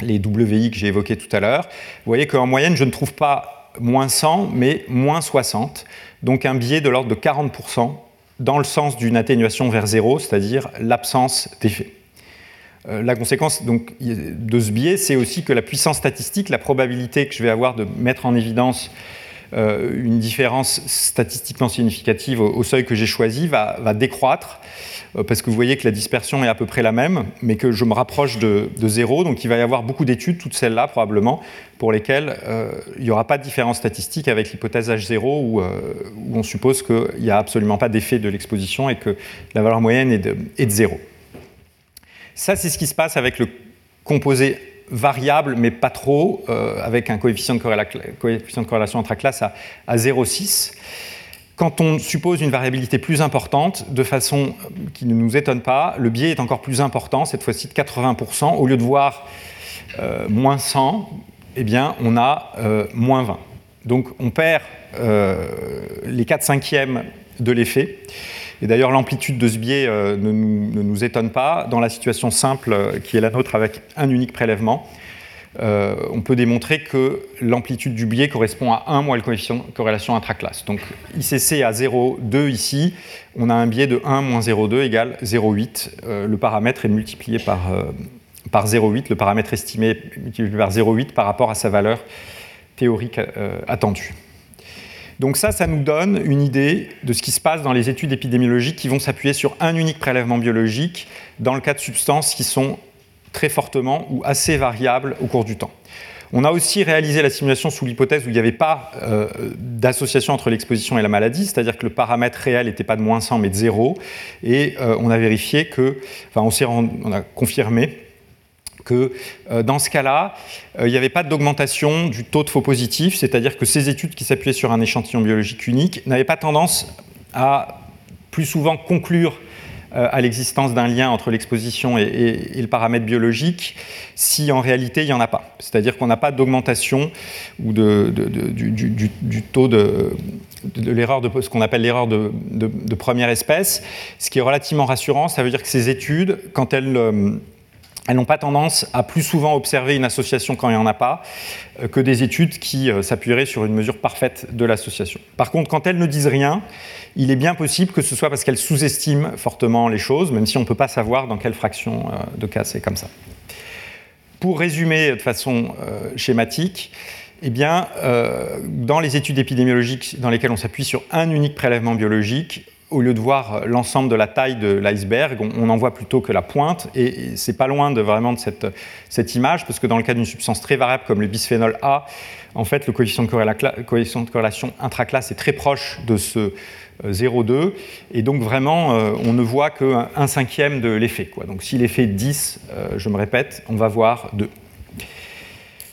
les WI que j'ai évoqués tout à l'heure, vous voyez qu'en moyenne, je ne trouve pas moins 100, mais moins 60, donc un biais de l'ordre de 40% dans le sens d'une atténuation vers zéro, c'est-à-dire l'absence d'effet. Euh, la conséquence donc, de ce biais, c'est aussi que la puissance statistique, la probabilité que je vais avoir de mettre en évidence une différence statistiquement significative au, seuil que j'ai choisi va, décroître, euh, parce que vous voyez que la dispersion est à peu près la même, mais que je me rapproche de, zéro, donc il va y avoir beaucoup d'études, toutes celles-là probablement, pour lesquelles il n'y aura pas de différence statistique avec l'hypothèse H0, où, on suppose qu'il n'y a absolument pas d'effet de l'exposition et que la valeur moyenne est de, est de zéro. Ça, c'est ce qui se passe avec le composé variable, mais pas trop, euh, avec un coefficient de, corrélation entre classe à, à 0,6. Quand on suppose une variabilité plus importante, de façon qui ne nous étonne pas, le biais est encore plus important, cette fois-ci de 80%. Au lieu de voir euh, moins 100, eh bien, on a euh, moins 20. Donc on perd les 4 cinquièmes de l'effet. Et d'ailleurs, l'amplitude de ce biais euh, ne, nous, étonne pas. Dans la situation simple euh, qui est la nôtre avec un unique prélèvement, euh, on peut démontrer que l'amplitude du biais correspond à 1 moins le coefficient corrélation intraclasse. Donc ICC à 0,2 ici, on a un biais de 1 moins 0,2 égale 0,8. le paramètre est multiplié par, par 0,8, le paramètre estimé est multiplié par 0,8 par rapport à sa valeur théorique attendue. Donc ça, ça nous donne une idée de ce qui se passe dans les études épidémiologiques qui vont s'appuyer sur un unique prélèvement biologique dans le cas de substances qui sont très fortement ou assez variables au cours du temps. On a aussi réalisé la simulation sous l'hypothèse où il n'y avait pas euh, d'association entre l'exposition et la maladie, c'est-à-dire que le paramètre réel n'était pas de moins 100 mais de 0, et euh, on a vérifié que, enfin on, on a confirmé que euh, dans ce cas-là, euh, il n'y avait pas d'augmentation du taux de faux positifs, c'est-à-dire que ces études qui s'appuyaient sur un échantillon biologique unique n'avaient pas tendance à plus souvent conclure euh, à l'existence d'un lien entre l'exposition et, le paramètre biologique si en réalité il n'y en a pas. C'est-à-dire qu'on n'a pas d'augmentation ou de, du, taux de, l'erreur de ce qu'on appelle l'erreur de, première espèce, ce qui est relativement rassurant. Ça veut dire que ces études, quand elles elles n'ont pas tendance à plus souvent observer une association quand il n'y en a pas euh, que des études qui euh, s'appuieraient sur une mesure parfaite de l'association. Par contre, quand elles ne disent rien, il est bien possible que ce soit parce qu'elles sous-estiment fortement les choses, même si on ne peut pas savoir dans quelle fraction euh, de cas c'est comme ça. Pour résumer de façon schématique, eh bien, dans les études épidémiologiques dans lesquelles on s'appuie sur un unique prélèvement biologique, au lieu de voir l'ensemble de la taille de l'iceberg, on, en voit plutôt que la pointe, et, c'est pas loin de vraiment de cette, image, parce que dans le cas d'une substance très variable comme le bisphénol A, en fait, le coefficient de, corrélation intraclasse est très proche de ce 0,2, euh, et donc vraiment, euh, on ne voit qu'un cinquième de l'effet. Donc si l'effet est 10, euh, je me répète, on va voir 2.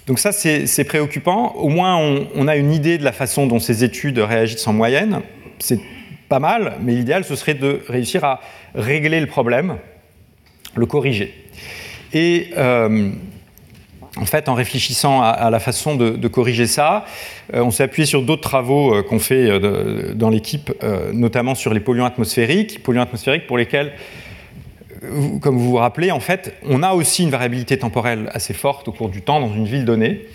Donc ça, c'est préoccupant. Au moins, on, a une idée de la façon dont ces études réagissent en moyenne. Pas mal, mais l'idéal, ce serait de réussir à régler le problème, le corriger. Et euh, en fait, en réfléchissant à, la façon de, corriger ça, euh, on s'est appuyé sur d'autres travaux euh, qu'on fait dans l'équipe, notamment sur les polluants atmosphériques, polluants atmosphériques pour lesquels, comme vous vous rappelez, en fait, on a aussi une variabilité temporelle assez forte au cours du temps dans une ville donnée,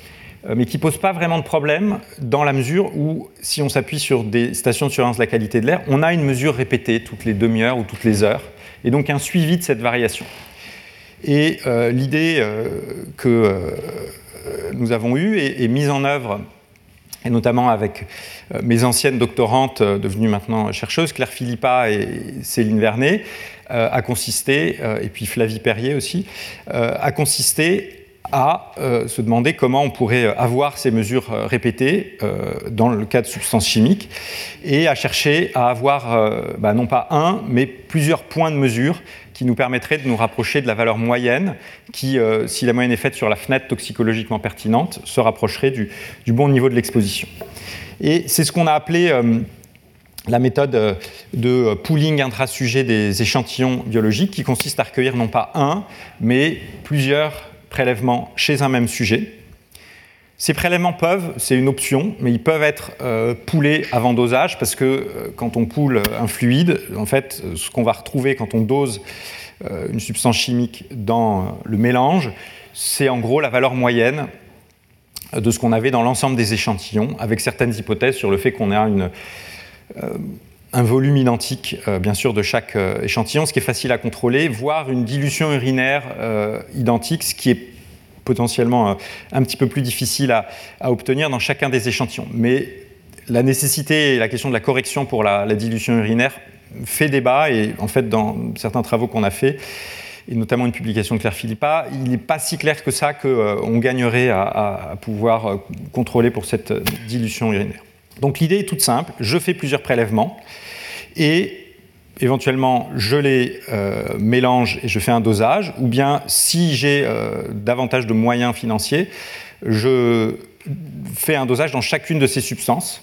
mais qui ne pose pas vraiment de problème dans la mesure où, si on s'appuie sur des stations de surveillance de la qualité de l'air, on a une mesure répétée toutes les demi-heures ou toutes les heures, et donc un suivi de cette variation. Et euh, l'idée euh, que euh, nous avons eue est, mise en œuvre et notamment avec mes anciennes doctorantes devenues maintenant chercheuses, Claire Philippa et Céline Vernet, a consisté, et puis Flavie Perrier aussi, a consisté à se demander comment on pourrait avoir ces mesures répétées dans le cas de substances chimiques et à chercher à avoir bah, non pas un, mais plusieurs points de mesure qui nous permettrait de nous rapprocher de la valeur moyenne, qui, euh, si la moyenne est faite sur la fenêtre toxicologiquement pertinente, se rapprocherait du, bon niveau de l'exposition. Et c'est ce qu'on a appelé euh, la méthode euh, de pooling intra-sujet des échantillons biologiques, qui consiste à recueillir non pas un, mais plusieurs prélèvements chez un même sujet. Ces prélèvements peuvent, c'est une option, mais ils peuvent être poulés avant dosage parce que quand on poule un fluide, en fait, ce qu'on va retrouver quand on dose euh, une substance chimique dans le mélange, c'est en gros la valeur moyenne de ce qu'on avait dans l'ensemble des échantillons, avec certaines hypothèses sur le fait qu'on a une, euh, un volume identique, euh, bien sûr, de chaque échantillon, ce qui est facile à contrôler, voire une dilution urinaire identique, ce qui est potentiellement un petit peu plus difficile à, obtenir dans chacun des échantillons. Mais la nécessité et la question de la correction pour la dilution urinaire fait débat et en fait dans certains travaux qu'on a fait et notamment une publication de Claire Philippa, il n'est pas si clair que ça qu'on euh, gagnerait à, pouvoir euh, contrôler pour cette dilution urinaire. Donc l'idée est toute simple, je fais plusieurs prélèvements et éventuellement je les euh, mélange et je fais un dosage, ou bien si j'ai davantage de moyens financiers, je fais un dosage dans chacune de ces substances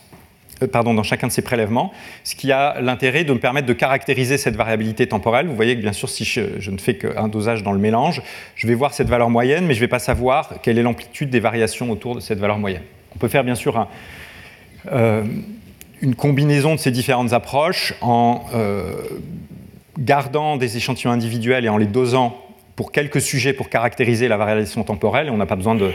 euh, pardon, dans chacun de ces prélèvements, ce qui a l'intérêt de me permettre de caractériser cette variabilité temporelle. Vous voyez que bien sûr, si je, ne fais qu'un dosage dans le mélange, je vais voir cette valeur moyenne, mais je ne vais pas savoir quelle est l'amplitude des variations autour de cette valeur moyenne. On peut faire bien sûr euh, une combinaison de ces différentes approches en euh, gardant des échantillons individuels et en les dosant pour quelques sujets pour caractériser la variation temporelle, et on n'a pas besoin de,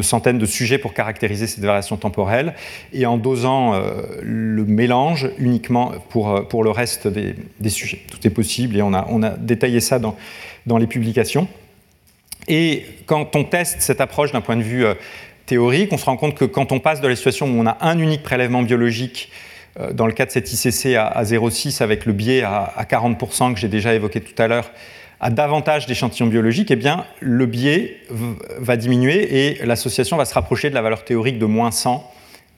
centaines de sujets pour caractériser cette variation temporelle, et en dosant euh, le mélange uniquement pour, euh, pour le reste des, sujets. Tout est possible, et on a, on a détaillé ça dans, dans les publications. Et quand on teste cette approche d'un point de vue euh, théorique, on se rend compte que quand on passe de la situation où on a un unique prélèvement biologique, dans le cas de cet ICC à, à 0,6 avec le biais à, à 40% que j'ai déjà évoqué tout à l'heure, à davantage d'échantillons biologiques, eh bien, le biais va diminuer et l'association va se rapprocher de la valeur théorique de moins 100,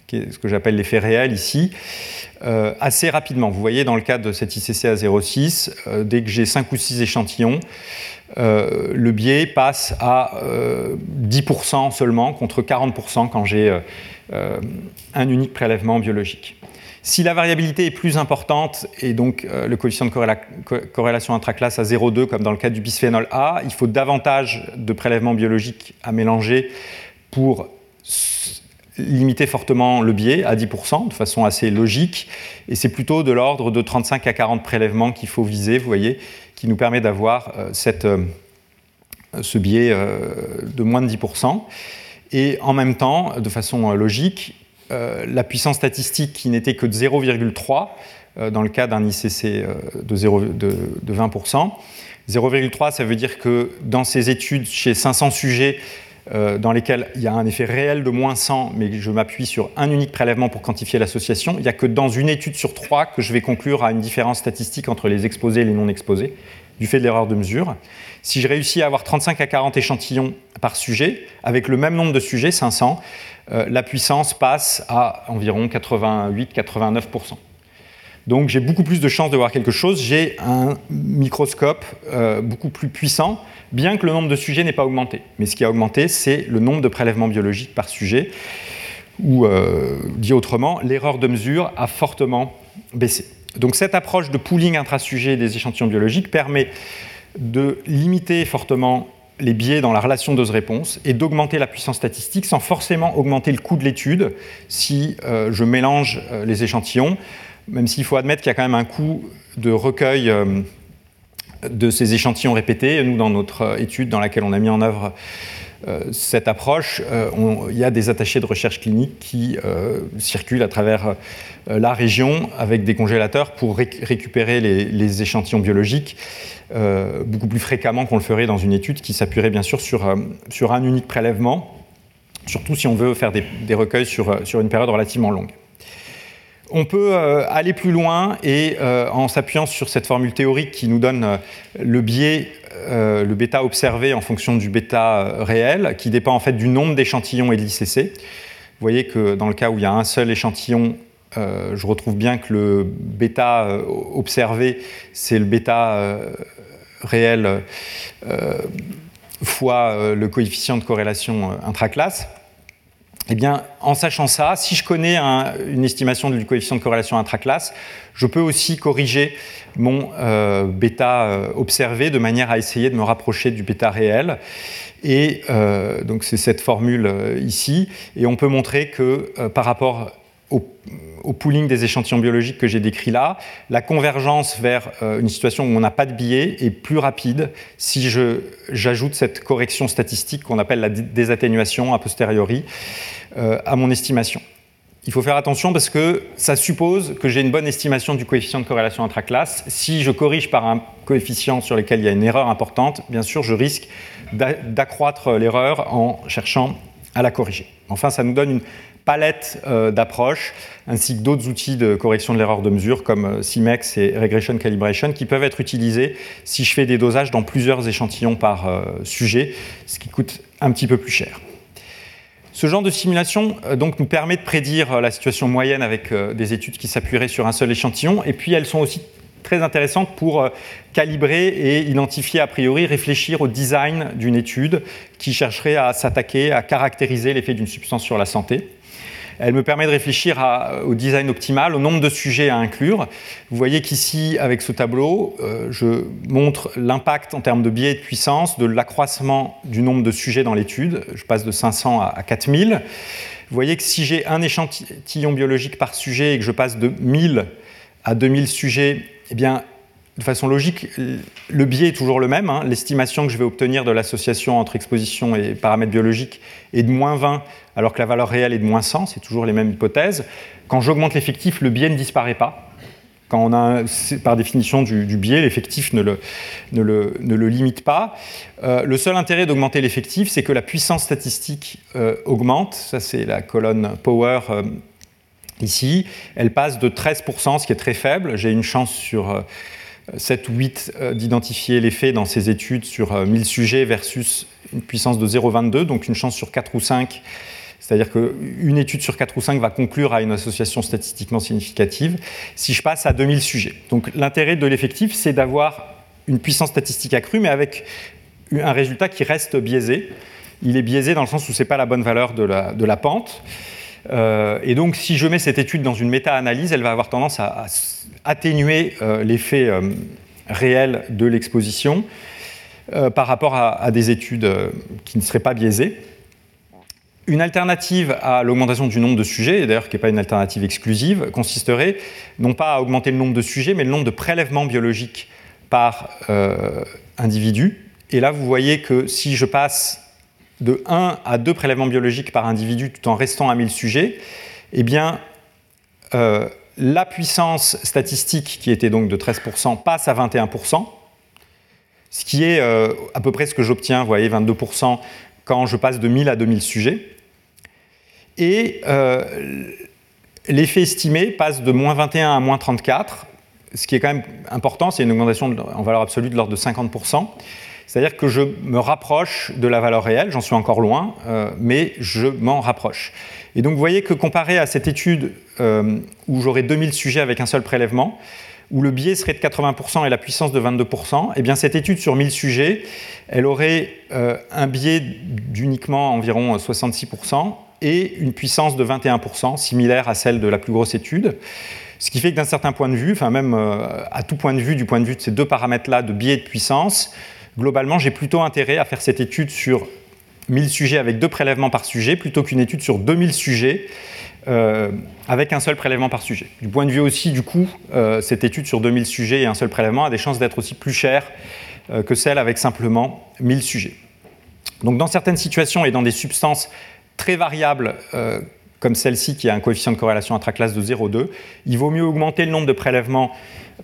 qui est ce que j'appelle l'effet réel ici, euh, assez rapidement. Vous voyez, dans le cas de cet ICC à 0,6, euh, dès que j'ai 5 ou 6 échantillons, euh, le biais passe à 10% seulement contre 40% quand j'ai un unique prélèvement biologique. Si la variabilité est plus importante et donc euh, le coefficient de corrélation intraclasse à 0,2 comme dans le cas du bisphénol A, il faut davantage de prélèvements biologiques à mélanger pour limiter fortement le biais à 10% de façon assez logique. Et c'est plutôt de l'ordre de 35 à 40 prélèvements qu'il faut viser, vous voyez, qui nous permet d'avoir euh, euh, ce biais de moins de 10%. Et en même temps, de façon logique, euh, la puissance statistique qui n'était que de 0,3 euh, dans le cas d'un ICC euh, de, de, 20%. 0,3, ça veut dire que dans ces études, chez 500 sujets, dans lesquels il y a un effet réel de moins 100, mais je m'appuie sur un unique prélèvement pour quantifier l'association, il n'y a que dans une étude sur trois que je vais conclure à une différence statistique entre les exposés et les non exposés, du fait de l'erreur de mesure. Si je réussis à avoir 35 à 40 échantillons par sujet, avec le même nombre de sujets, 500, euh, la puissance passe à environ 88-89%. Donc j'ai beaucoup plus de chances de voir quelque chose. J'ai un microscope euh, beaucoup plus puissant, bien que le nombre de sujets n'ait pas augmenté. Mais ce qui a augmenté, c'est le nombre de prélèvements biologiques par sujet, ou euh, dit autrement, l'erreur de mesure a fortement baissé. Donc cette approche de pooling intra-sujet des échantillons biologiques permet de limiter fortement les biais dans la relation dose-réponse et d'augmenter la puissance statistique sans forcément augmenter le coût de l'étude si euh, je mélange les échantillons, même s'il faut admettre qu'il y a quand même un coût de recueil euh, de ces échantillons répétés. Nous, dans notre étude dans laquelle on a mis en œuvre cette approche, il y a des attachés de recherche clinique qui circulent à travers la région avec des congélateurs pour récupérer les, échantillons biologiques euh, beaucoup plus fréquemment qu'on le ferait dans une étude qui s'appuierait bien sûr sur, euh, un unique prélèvement, surtout si on veut faire des, recueils euh, sur, une période relativement longue. On peut aller plus loin et en s'appuyant sur cette formule théorique qui nous donne le biais, le bêta observé en fonction du bêta réel, qui dépend en fait du nombre d'échantillons et de l'ICC. Vous voyez que dans le cas où il y a un seul échantillon, je retrouve bien que le bêta observé, c'est le bêta réel euh, fois euh, le coefficient de corrélation euh, intraclasse, eh bien, en sachant ça, si je connais une estimation du coefficient de corrélation intraclasse, je peux aussi corriger mon bêta observé de manière à essayer de me rapprocher du bêta réel. Et donc c'est cette formule ici. Et on peut montrer que par rapport au, pooling des échantillons biologiques que j'ai décrit là, la convergence vers euh, une situation où on n'a pas de biais est plus rapide si j'ajoute cette correction statistique qu'on appelle la désatténuation a posteriori euh, à mon estimation. Il faut faire attention parce que ça suppose que j'ai une bonne estimation du coefficient de corrélation intraclasse. Si je corrige par un coefficient sur lequel il y a une erreur importante, bien sûr, je risque d'accroître l'erreur en cherchant à la corriger. Enfin, ça nous donne une palette euh, d'approches, ainsi que d'autres outils de correction de l'erreur de mesure comme euh, CIMEX et Regression Calibration qui peuvent être utilisés si je fais des dosages dans plusieurs échantillons par euh, sujet, ce qui coûte un petit peu plus cher. Ce genre de simulation donc, nous permet de prédire la situation moyenne avec des études qui s'appuieraient sur un seul échantillon, et puis elles sont aussi très intéressantes pour calibrer et identifier a priori, réfléchir au design d'une étude qui chercherait à s'attaquer, à caractériser l'effet d'une substance sur la santé. Elle me permet de réfléchir au design optimal, au nombre de sujets à inclure. Vous voyez qu'ici, avec ce tableau, euh, je montre l'impact en termes de biais et de puissance de l'accroissement du nombre de sujets dans l'étude. Je passe de 500 à 4000. Vous voyez que si j'ai un échantillon biologique par sujet et que je passe de 1000 à 2000 sujets, eh bien, de façon logique, le biais est toujours le même. Hein. L'estimation que je vais obtenir de l'association entre exposition et paramètres biologiques est de moins 20, alors que la valeur réelle est de moins 100. C'est toujours les mêmes hypothèses. Quand j'augmente l'effectif, le biais ne disparaît pas. Quand on a, par définition, du, biais, l'effectif ne le, limite pas. Euh, le seul intérêt d'augmenter l'effectif, c'est que la puissance statistique euh, augmente. Ça, c'est la colonne power. Euh, ici, elle passe de 13%, ce qui est très faible. J'ai une chance sur 7 ou 8 euh, d'identifier l'effet dans ces études sur 1000 euh, sujets versus une puissance de 0,22, donc une chance sur 4 ou 5. C'est-à-dire qu'une étude sur 4 ou 5 va conclure à une association statistiquement significative si je passe à 2000 sujets. Donc l'intérêt de l'effectif, c'est d'avoir une puissance statistique accrue, mais avec un résultat qui reste biaisé. Il est biaisé dans le sens où ce n'est pas la bonne valeur de la pente. Euh, et donc, si je mets cette étude dans une méta-analyse, elle va avoir tendance à, atténuer euh, l'effet euh, réel de l'exposition par rapport à, des études qui ne seraient pas biaisées. Une alternative à l'augmentation du nombre de sujets, et d'ailleurs qui n'est pas une alternative exclusive, consisterait non pas à augmenter le nombre de sujets, mais le nombre de prélèvements biologiques par individu. Et là, vous voyez que si je passe de 1 à 2 prélèvements biologiques par individu tout en restant à 1000 sujets, eh bien, euh, la puissance statistique, qui était donc de 13%, passe à 21%, ce qui est euh, à peu près ce que j'obtiens, voyez, 22% quand je passe de 1000 à 2000 sujets. Et euh, l'effet estimé passe de moins 21 à moins 34, ce qui est quand même important, c'est une augmentation en valeur absolue de l'ordre de 50%. C'est-à-dire que je me rapproche de la valeur réelle, j'en suis encore loin, euh, mais je m'en rapproche. Et donc vous voyez que comparé à cette étude euh, où j'aurais 2000 sujets avec un seul prélèvement, où le biais serait de 80% et la puissance de 22%, eh bien cette étude sur 1000 sujets, elle aurait euh, un biais d'uniquement environ 66% et une puissance de 21%, similaire à celle de la plus grosse étude. Ce qui fait que d'un certain point de vue, enfin même à tout point de vue, du point de vue de ces deux paramètres-là de biais et de puissance, globalement, j'ai plutôt intérêt à faire cette étude sur 1000 sujets avec deux prélèvements par sujet plutôt qu'une étude sur 2000 sujets euh, avec un seul prélèvement par sujet. Du point de vue aussi du coût, euh, cette étude sur 2000 sujets et un seul prélèvement a des chances d'être aussi plus chère euh, que celle avec simplement 1000 sujets. Donc dans certaines situations et dans des substances très variables comme celle-ci qui a un coefficient de corrélation intraclasse de 0,2, il vaut mieux augmenter le nombre de prélèvements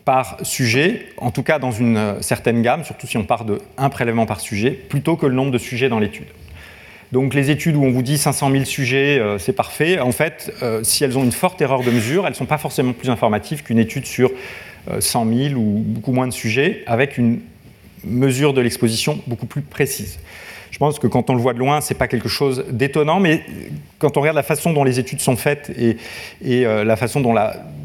par sujet, en tout cas dans une certaine gamme, surtout si on part de un prélèvement par sujet, plutôt que le nombre de sujets dans l'étude. Donc les études où on vous dit 500 000 sujets, euh, c'est parfait. En fait, euh, si elles ont une forte erreur de mesure, elles ne sont pas forcément plus informatives qu'une étude sur 100 euh, 000 ou beaucoup moins de sujets, avec une mesure de l'exposition beaucoup plus précise. Je pense que quand on le voit de loin, ce n'est pas quelque chose d'étonnant, mais quand on regarde la façon dont les études sont faites et, la façon dont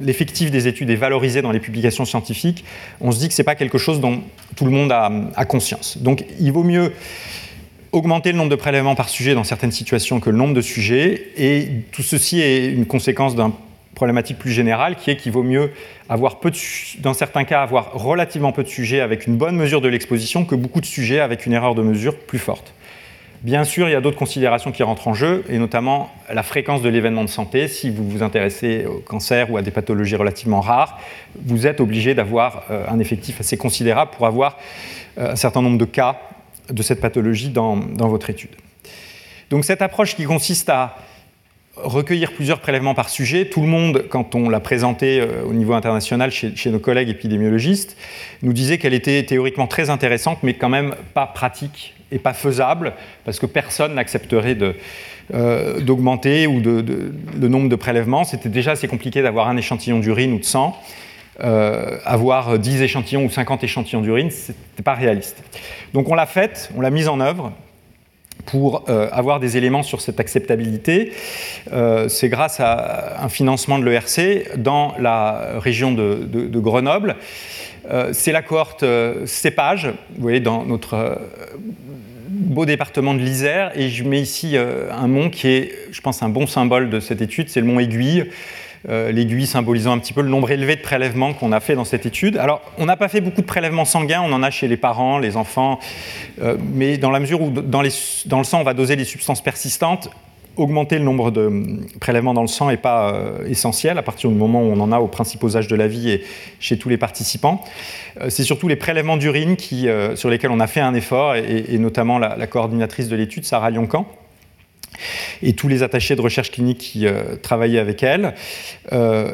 l'effectif des études est valorisé dans les publications scientifiques, on se dit que ce n'est pas quelque chose dont tout le monde a, a conscience. Donc il vaut mieux augmenter le nombre de prélèvements par sujet dans certaines situations que le nombre de sujets. Et tout ceci est une conséquence d'une problématique plus générale qui est qu'il vaut mieux avoir peu de, dans certains cas avoir relativement peu de sujets avec une bonne mesure de l'exposition que beaucoup de sujets avec une erreur de mesure plus forte. Bien sûr, il y a d'autres considérations qui rentrent en jeu, et notamment la fréquence de l'événement de santé. Si vous vous intéressez au cancer ou à des pathologies relativement rares, vous êtes obligé d'avoir euh, un effectif assez considérable pour avoir euh, un certain nombre de cas de cette pathologie dans, votre étude. Donc cette approche qui consiste à recueillir plusieurs prélèvements par sujet. Tout le monde, quand on l'a présentée euh, au niveau international chez, nos collègues épidémiologistes, nous disait qu'elle était théoriquement très intéressante, mais quand même pas pratique et pas faisable, parce que personne n'accepterait euh, d'augmenter ou de, le nombre de prélèvements. C'était déjà assez compliqué d'avoir un échantillon d'urine ou de sang. Euh, avoir 10 échantillons ou 50 échantillons d'urine, ce n'était pas réaliste. Donc on l'a faite, on l'a mise en œuvre pour euh, avoir des éléments sur cette acceptabilité. Euh, c'est grâce à un financement de l'ERC dans la région de, Grenoble. C'est la cohorte CEPAGE, vous voyez, dans notre beau département de l'Isère, et je mets ici un mont qui est, je pense, un bon symbole de cette étude, c'est le mont Aiguille. Euh, l'aiguille symbolisant un petit peu le nombre élevé de prélèvements qu'on a fait dans cette étude. Alors, on n'a pas fait beaucoup de prélèvements sanguins, on en a chez les parents, les enfants, euh, mais dans la mesure où dans, le sang on va doser les substances persistantes, augmenter le nombre de prélèvements dans le sang n'est pas euh, essentiel à partir du moment où on en a aux principaux âges de la vie et chez tous les participants. c'est surtout les prélèvements d'urine sur lesquels on a fait un effort, et, notamment la, la coordinatrice de l'étude, Sarah Lioncan et tous les attachés de recherche clinique qui euh, travaillaient avec elle. Euh,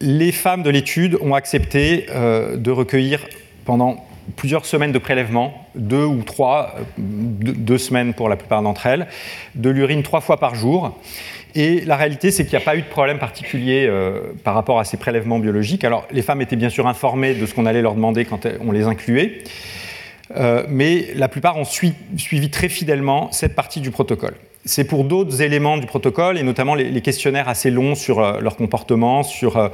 les femmes de l'étude ont accepté euh, de recueillir pendant plusieurs semaines de prélèvement, deux ou trois, deux, semaines pour la plupart d'entre elles, de l'urine trois fois par jour. Et la réalité, c'est qu'il n'y a pas eu de problème particulier par rapport à ces prélèvements biologiques. Alors, les femmes étaient bien sûr informées de ce qu'on allait leur demander quand on les incluait, mais la plupart ont suivi très fidèlement cette partie du protocole c'est pour d'autres éléments du protocole, et notamment les, questionnaires assez longs sur euh, leur comportement, sur euh,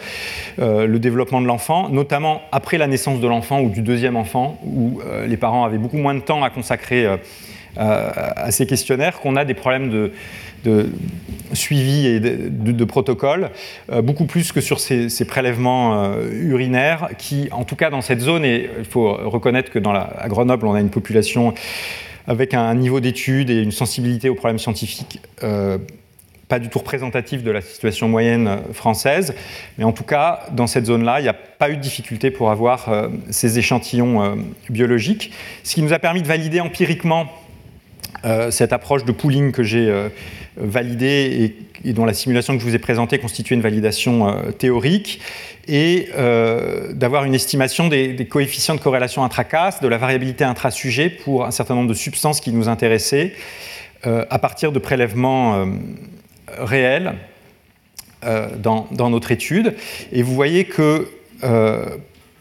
euh, le développement de l'enfant, notamment après la naissance de l'enfant ou du deuxième enfant, où les parents avaient beaucoup moins de temps à consacrer à ces questionnaires, qu'on a des problèmes de, suivi et de, protocole, beaucoup plus que sur ces, prélèvements urinaires, qui, en tout cas dans cette zone, et il faut reconnaître que à Grenoble, on a une population avec un niveau d'études et une sensibilité aux problèmes scientifiques euh, pas du tout représentatif de la situation moyenne euh, française, mais en tout cas, dans cette zone-là, il n'y a pas eu de difficulté pour avoir euh, ces échantillons biologiques, ce qui nous a permis de valider empiriquement cette approche de pooling que j'ai validée et, dont la simulation que je vous ai présentée constituait une validation théorique, et euh, d'avoir une estimation des, coefficients de corrélation intracasse, de la variabilité intrasujet pour un certain nombre de substances qui nous intéressaient euh, à partir de prélèvements euh, réels dans, notre étude. Et vous voyez que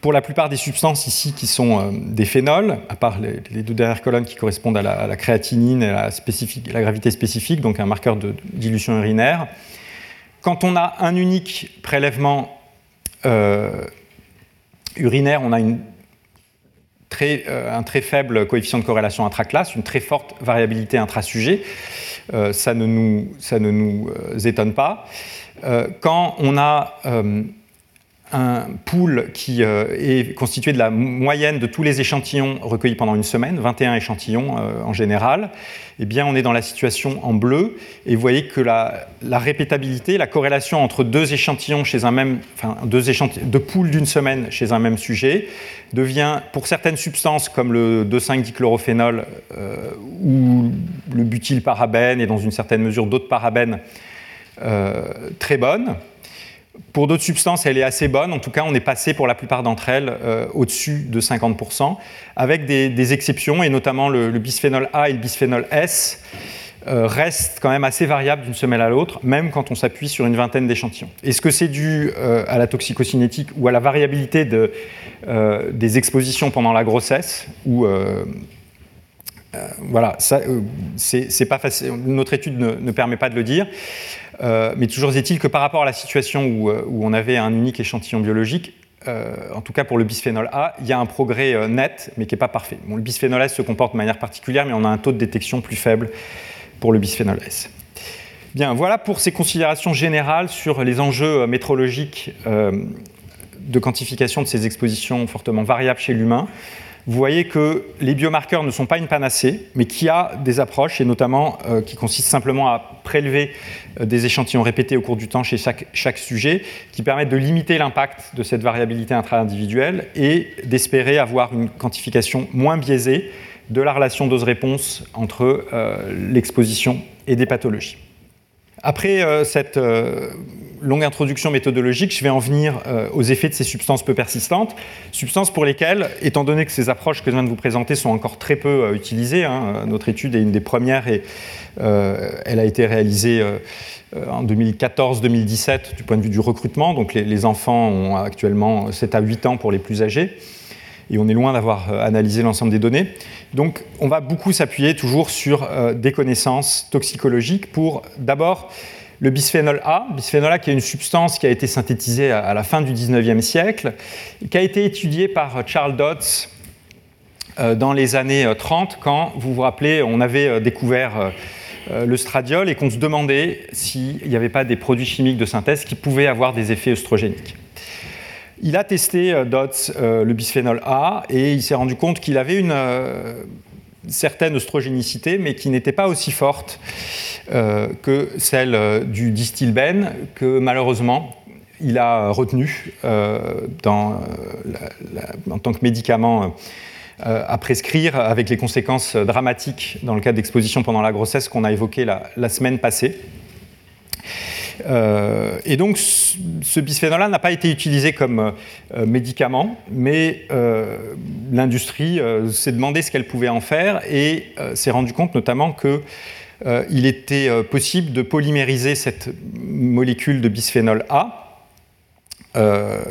pour la plupart des substances ici qui sont des phénols, à part les, deux dernières colonnes qui correspondent à la, créatinine et à la, gravité spécifique, donc un marqueur de dilution urinaire, quand on a un unique prélèvement euh, urinaire, on a euh, un très faible coefficient de corrélation intraclasse, une très forte variabilité intrasujet. Euh, ça ne nous, ça ne nous étonne pas. quand on a un pool qui est constitué de la moyenne de tous les échantillons recueillis pendant une semaine, 21 échantillons en général, eh bien, on est dans la situation en bleu, et vous voyez que la, répétabilité, la corrélation entre deux échantillons chez un même, enfin, deux, échantillons, deux poules d'une semaine chez un même sujet, devient, pour certaines substances comme le 2,5-dichlorophénol euh, ou le butylparabène, et dans une certaine mesure d'autres parabènes, euh, très bonne. Pour d'autres substances, elle est assez bonne. En tout cas, on est passé pour la plupart d'entre elles euh, au-dessus de 50%, avec des, exceptions, et notamment le, bisphénol A et le bisphénol S euh, restent quand même assez variables d'une semaine à l'autre, même quand on s'appuie sur une vingtaine d'échantillons. Est-ce que c'est dû euh, à la toxicocinétique ou à la variabilité de, des expositions pendant la grossesse voilà. Notre étude ne, permet pas de le dire. Euh, mais toujours est-il que par rapport à la situation où, euh, on avait un unique échantillon biologique, euh, en tout cas pour le bisphénol A, il y a un progrès net, mais qui n'est pas parfait. le bisphénol S se comporte de manière particulière, mais on a un taux de détection plus faible pour le bisphénol S. Bien, voilà pour ces considérations générales sur les enjeux métrologiques de quantification de ces expositions fortement variables chez l'humain vous voyez que les biomarqueurs ne sont pas une panacée, mais qu'il y a des approches, et notamment euh, qui consistent simplement à prélever euh, des échantillons répétés au cours du temps chez chaque, sujet, qui permettent de limiter l'impact de cette variabilité intra-individuelle et d'espérer avoir une quantification moins biaisée de la relation dose-réponse entre euh, l'exposition et des pathologies. Après cette longue introduction méthodologique, je vais en venir euh, aux effets de ces substances peu persistantes, substances pour lesquelles, étant donné que ces approches que je viens de vous présenter sont encore très peu euh, utilisées, hein, notre étude est une des premières et euh, elle a été réalisée en 2014-2017 du point de vue du recrutement, donc les, les, enfants ont actuellement 7 à 8 ans pour les plus âgés, et on est loin d'avoir analysé l'ensemble des données. Donc on va beaucoup s'appuyer toujours sur des connaissances toxicologiques pour d'abord le bisphénol A, bisphénol A qui est une substance qui a été synthétisée à la fin du 19e siècle, qui a été étudiée par Charles Dodds euh, dans les années 30, euh, quand, vous vous rappelez, on avait euh, découvert le stradiol et qu'on se demandait s'il n'y avait pas des produits chimiques de synthèse qui pouvaient avoir des effets œstrogéniques. Il a testé Dodds le bisphénol A et il s'est rendu compte qu'il avait une certaine œstrogénicité, mais qui n'était pas aussi forte euh, que celle euh, du distilbène, que malheureusement il a retenu euh, en tant que médicament à prescrire avec les conséquences dramatiques dans le cas d'exposition pendant la grossesse qu'on a évoqué la, semaine passée. Et donc, ce bisphénol-là n'a pas été utilisé comme médicament, mais l'industrie s'est demandé ce qu'elle pouvait en faire et s'est rendu compte notamment que euh, il était euh, possible de polymériser cette molécule de bisphénol A euh,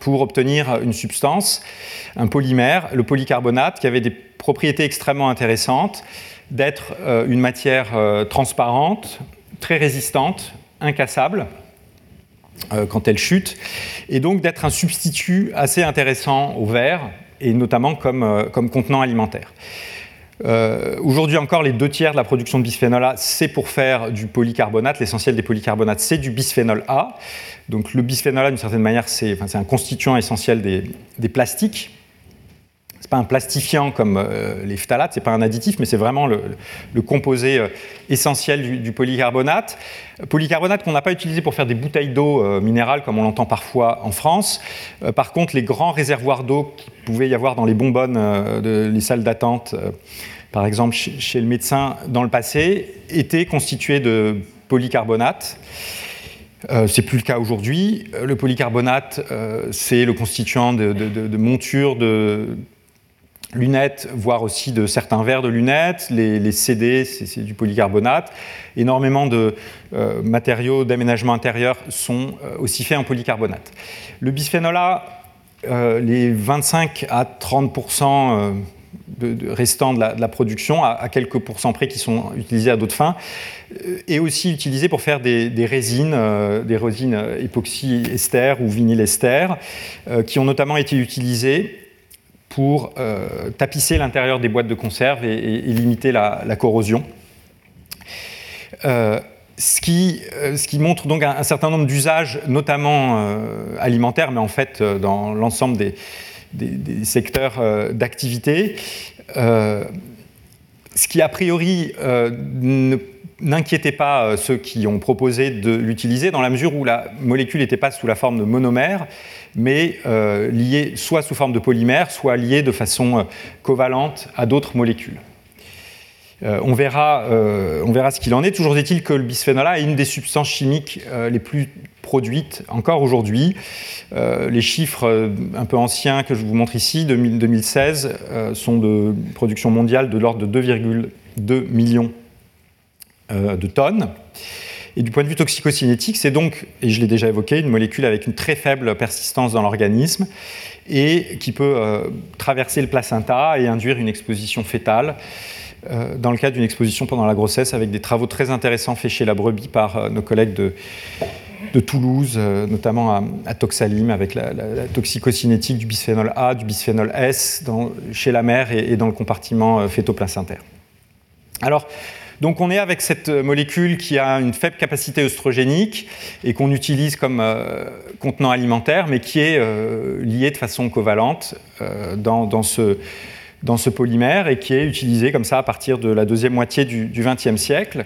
pour obtenir une substance, un polymère, le polycarbonate, qui avait des propriétés extrêmement intéressantes, d'être une matière transparente, très résistante, incassable quand elle chute, et donc d'être un substitut assez intéressant au verre, et notamment comme contenant alimentaire. Euh, aujourd'hui encore, les deux tiers de la production de bisphénol A, c'est pour faire du polycarbonate. L'essentiel des polycarbonates, c'est du bisphénol A. Donc le bisphénol A, d'une certaine manière, c'est un constituant essentiel des, plastiques. Ce n'est pas un plastifiant comme euh, les phtalates, ce n'est pas un additif, mais c'est vraiment le, composé euh, essentiel du, polycarbonate. Polycarbonate qu'on n'a pas utilisé pour faire des bouteilles d'eau minérale comme on l'entend parfois en France. par contre, les grands réservoirs d'eau qu'il pouvait y avoir dans les bonbonnes, de, les salles d'attente par exemple chez le médecin dans le passé, étaient constitués de polycarbonate. Euh, c'est plus le cas aujourd'hui. Le polycarbonate, euh, c'est le constituant de, montures de lunettes, voire aussi de certains verres de lunettes. Les, CD, c'est du polycarbonate. Énormément de euh, matériaux d'aménagement intérieur sont euh, aussi faits en polycarbonate. Le bisphénol A, les 25 à 30 de, restants de la, production, à, quelques pourcents près qui sont utilisés à d'autres fins, euh, et aussi utilisés pour faire des, résines, euh, des résines époxy ester ou vinyle ester, euh, qui ont notamment été utilisées pour tapisser l'intérieur des boîtes de conserve et, limiter la, corrosion. ce qui, ce qui, montre donc un, certain nombre d'usages, notamment alimentaires, mais en fait dans l'ensemble des, des, secteurs d'activité. ce qui, a priori, ne n'inquiétez pas euh, ceux qui ont proposé de l'utiliser, dans la mesure où la molécule n'était pas sous la forme de monomère, mais euh, liée soit sous forme de polymère, soit liée de façon euh, covalente à d'autres molécules. on, verra, ce qu'il en est. Toujours est-il que le bisphénol A est une des substances chimiques les plus produites encore aujourd'hui. les chiffres un peu anciens que je vous montre ici, 2016, sont de production mondiale de l'ordre de 2,2 millions de tonnes. Et du point de vue toxicocinétique, c'est donc, et je l'ai déjà évoqué, une molécule avec une très faible persistance dans l'organisme et qui peut euh, traverser le placenta et induire une exposition fétale. Euh, dans le cas d'une exposition pendant la grossesse, avec des travaux très intéressants faits chez la brebis par nos collègues de, Toulouse, notamment à, Toxalim, avec la, toxicocinétique du bisphénol A, du bisphénol S chez la mère et, et dans le compartiment fœtoplacentaire. Alors, donc on est avec cette molécule qui a une faible capacité œstrogénique et qu'on utilise comme euh, contenant alimentaire, mais qui est euh, liée de façon covalente euh, dans, ce, dans, ce, polymère et qui est utilisée comme ça à partir de la deuxième moitié du XXe siècle,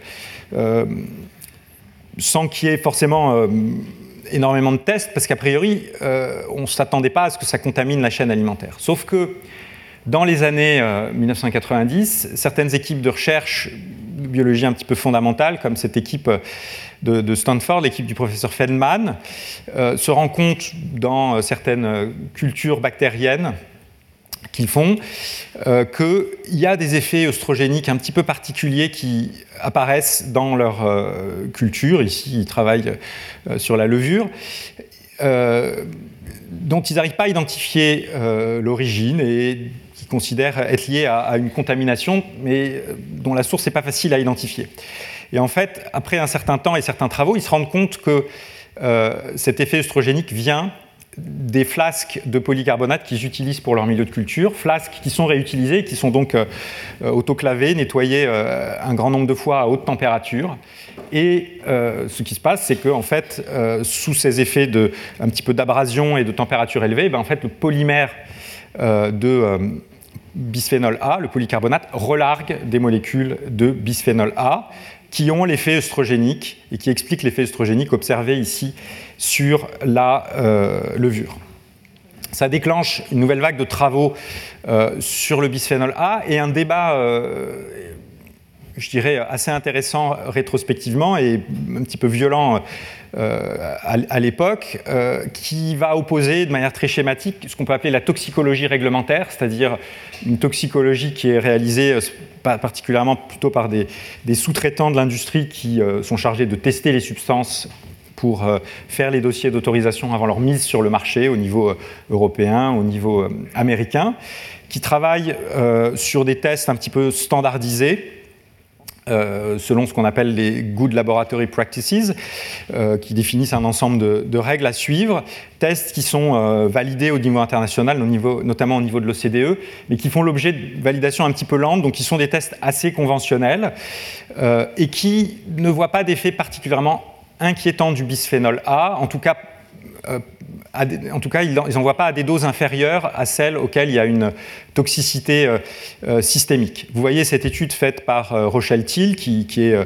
sans qu'il y ait forcément énormément de tests, parce qu'a priori, on ne s'attendait pas à ce que ça contamine la chaîne alimentaire. Sauf que dans les années 1990, certaines équipes de recherche biologie un petit peu fondamentale, comme cette équipe de, Stanford, l'équipe du professeur Feldman, euh, se rend compte dans euh, certaines cultures bactériennes qu'ils font euh, qu'il y a des effets oestrogéniques un petit peu particuliers qui apparaissent dans leur culture. Ici, ils travaillent sur la levure. dont ils n'arrivent pas à identifier l'origine et considèrent être liées à, une contamination, mais euh, dont la source n'est pas facile à identifier. Et en fait, après un certain temps et certains travaux, ils se rendent compte que euh, cet effet œstrogénique vient des flasques de polycarbonate qu'ils utilisent pour leur milieu de culture, flasques qui sont réutilisées, qui sont donc euh, autoclavées, nettoyées un grand nombre de fois à haute température. Et ce qui se passe, c'est que en fait, sous ces effets de un petit peu d'abrasion et de température élevée, ben, en fait, le polymère de bisphénol A, le polycarbonate, relargue des molécules de bisphénol A qui ont l'effet œstrogénique et qui expliquent l'effet œstrogénique observé ici sur la euh, levure. Ça déclenche une nouvelle vague de travaux euh, sur le bisphénol A et un débat, euh, je dirais, assez intéressant rétrospectivement et un petit peu violent euh, à, l'époque, euh, qui va opposer de manière très schématique ce qu'on peut appeler la toxicologie réglementaire, c'est-à-dire une toxicologie qui est réalisée euh, particulièrement plutôt par des, sous-traitants de l'industrie qui sont chargés de tester les substances pour faire les dossiers d'autorisation avant leur mise sur le marché au niveau européen, au niveau américain, qui travaillent sur des tests un petit peu standardisés euh, selon ce qu'on appelle les Good Laboratory Practices, euh, qui définissent un ensemble de, règles à suivre, tests qui sont euh, validés au niveau international, notamment au niveau de l'OCDE, mais qui font l'objet de validations un petit peu lentes, donc qui sont des tests assez conventionnels et qui ne voient pas d'effet particulièrement inquiétant du bisphénol A, en tout cas en tout cas, ils n'envoient pas à des doses inférieures à celles auxquelles il y a une toxicité euh, euh, systémique. Vous voyez cette étude faite par euh, Rochelle Thiel, qui, est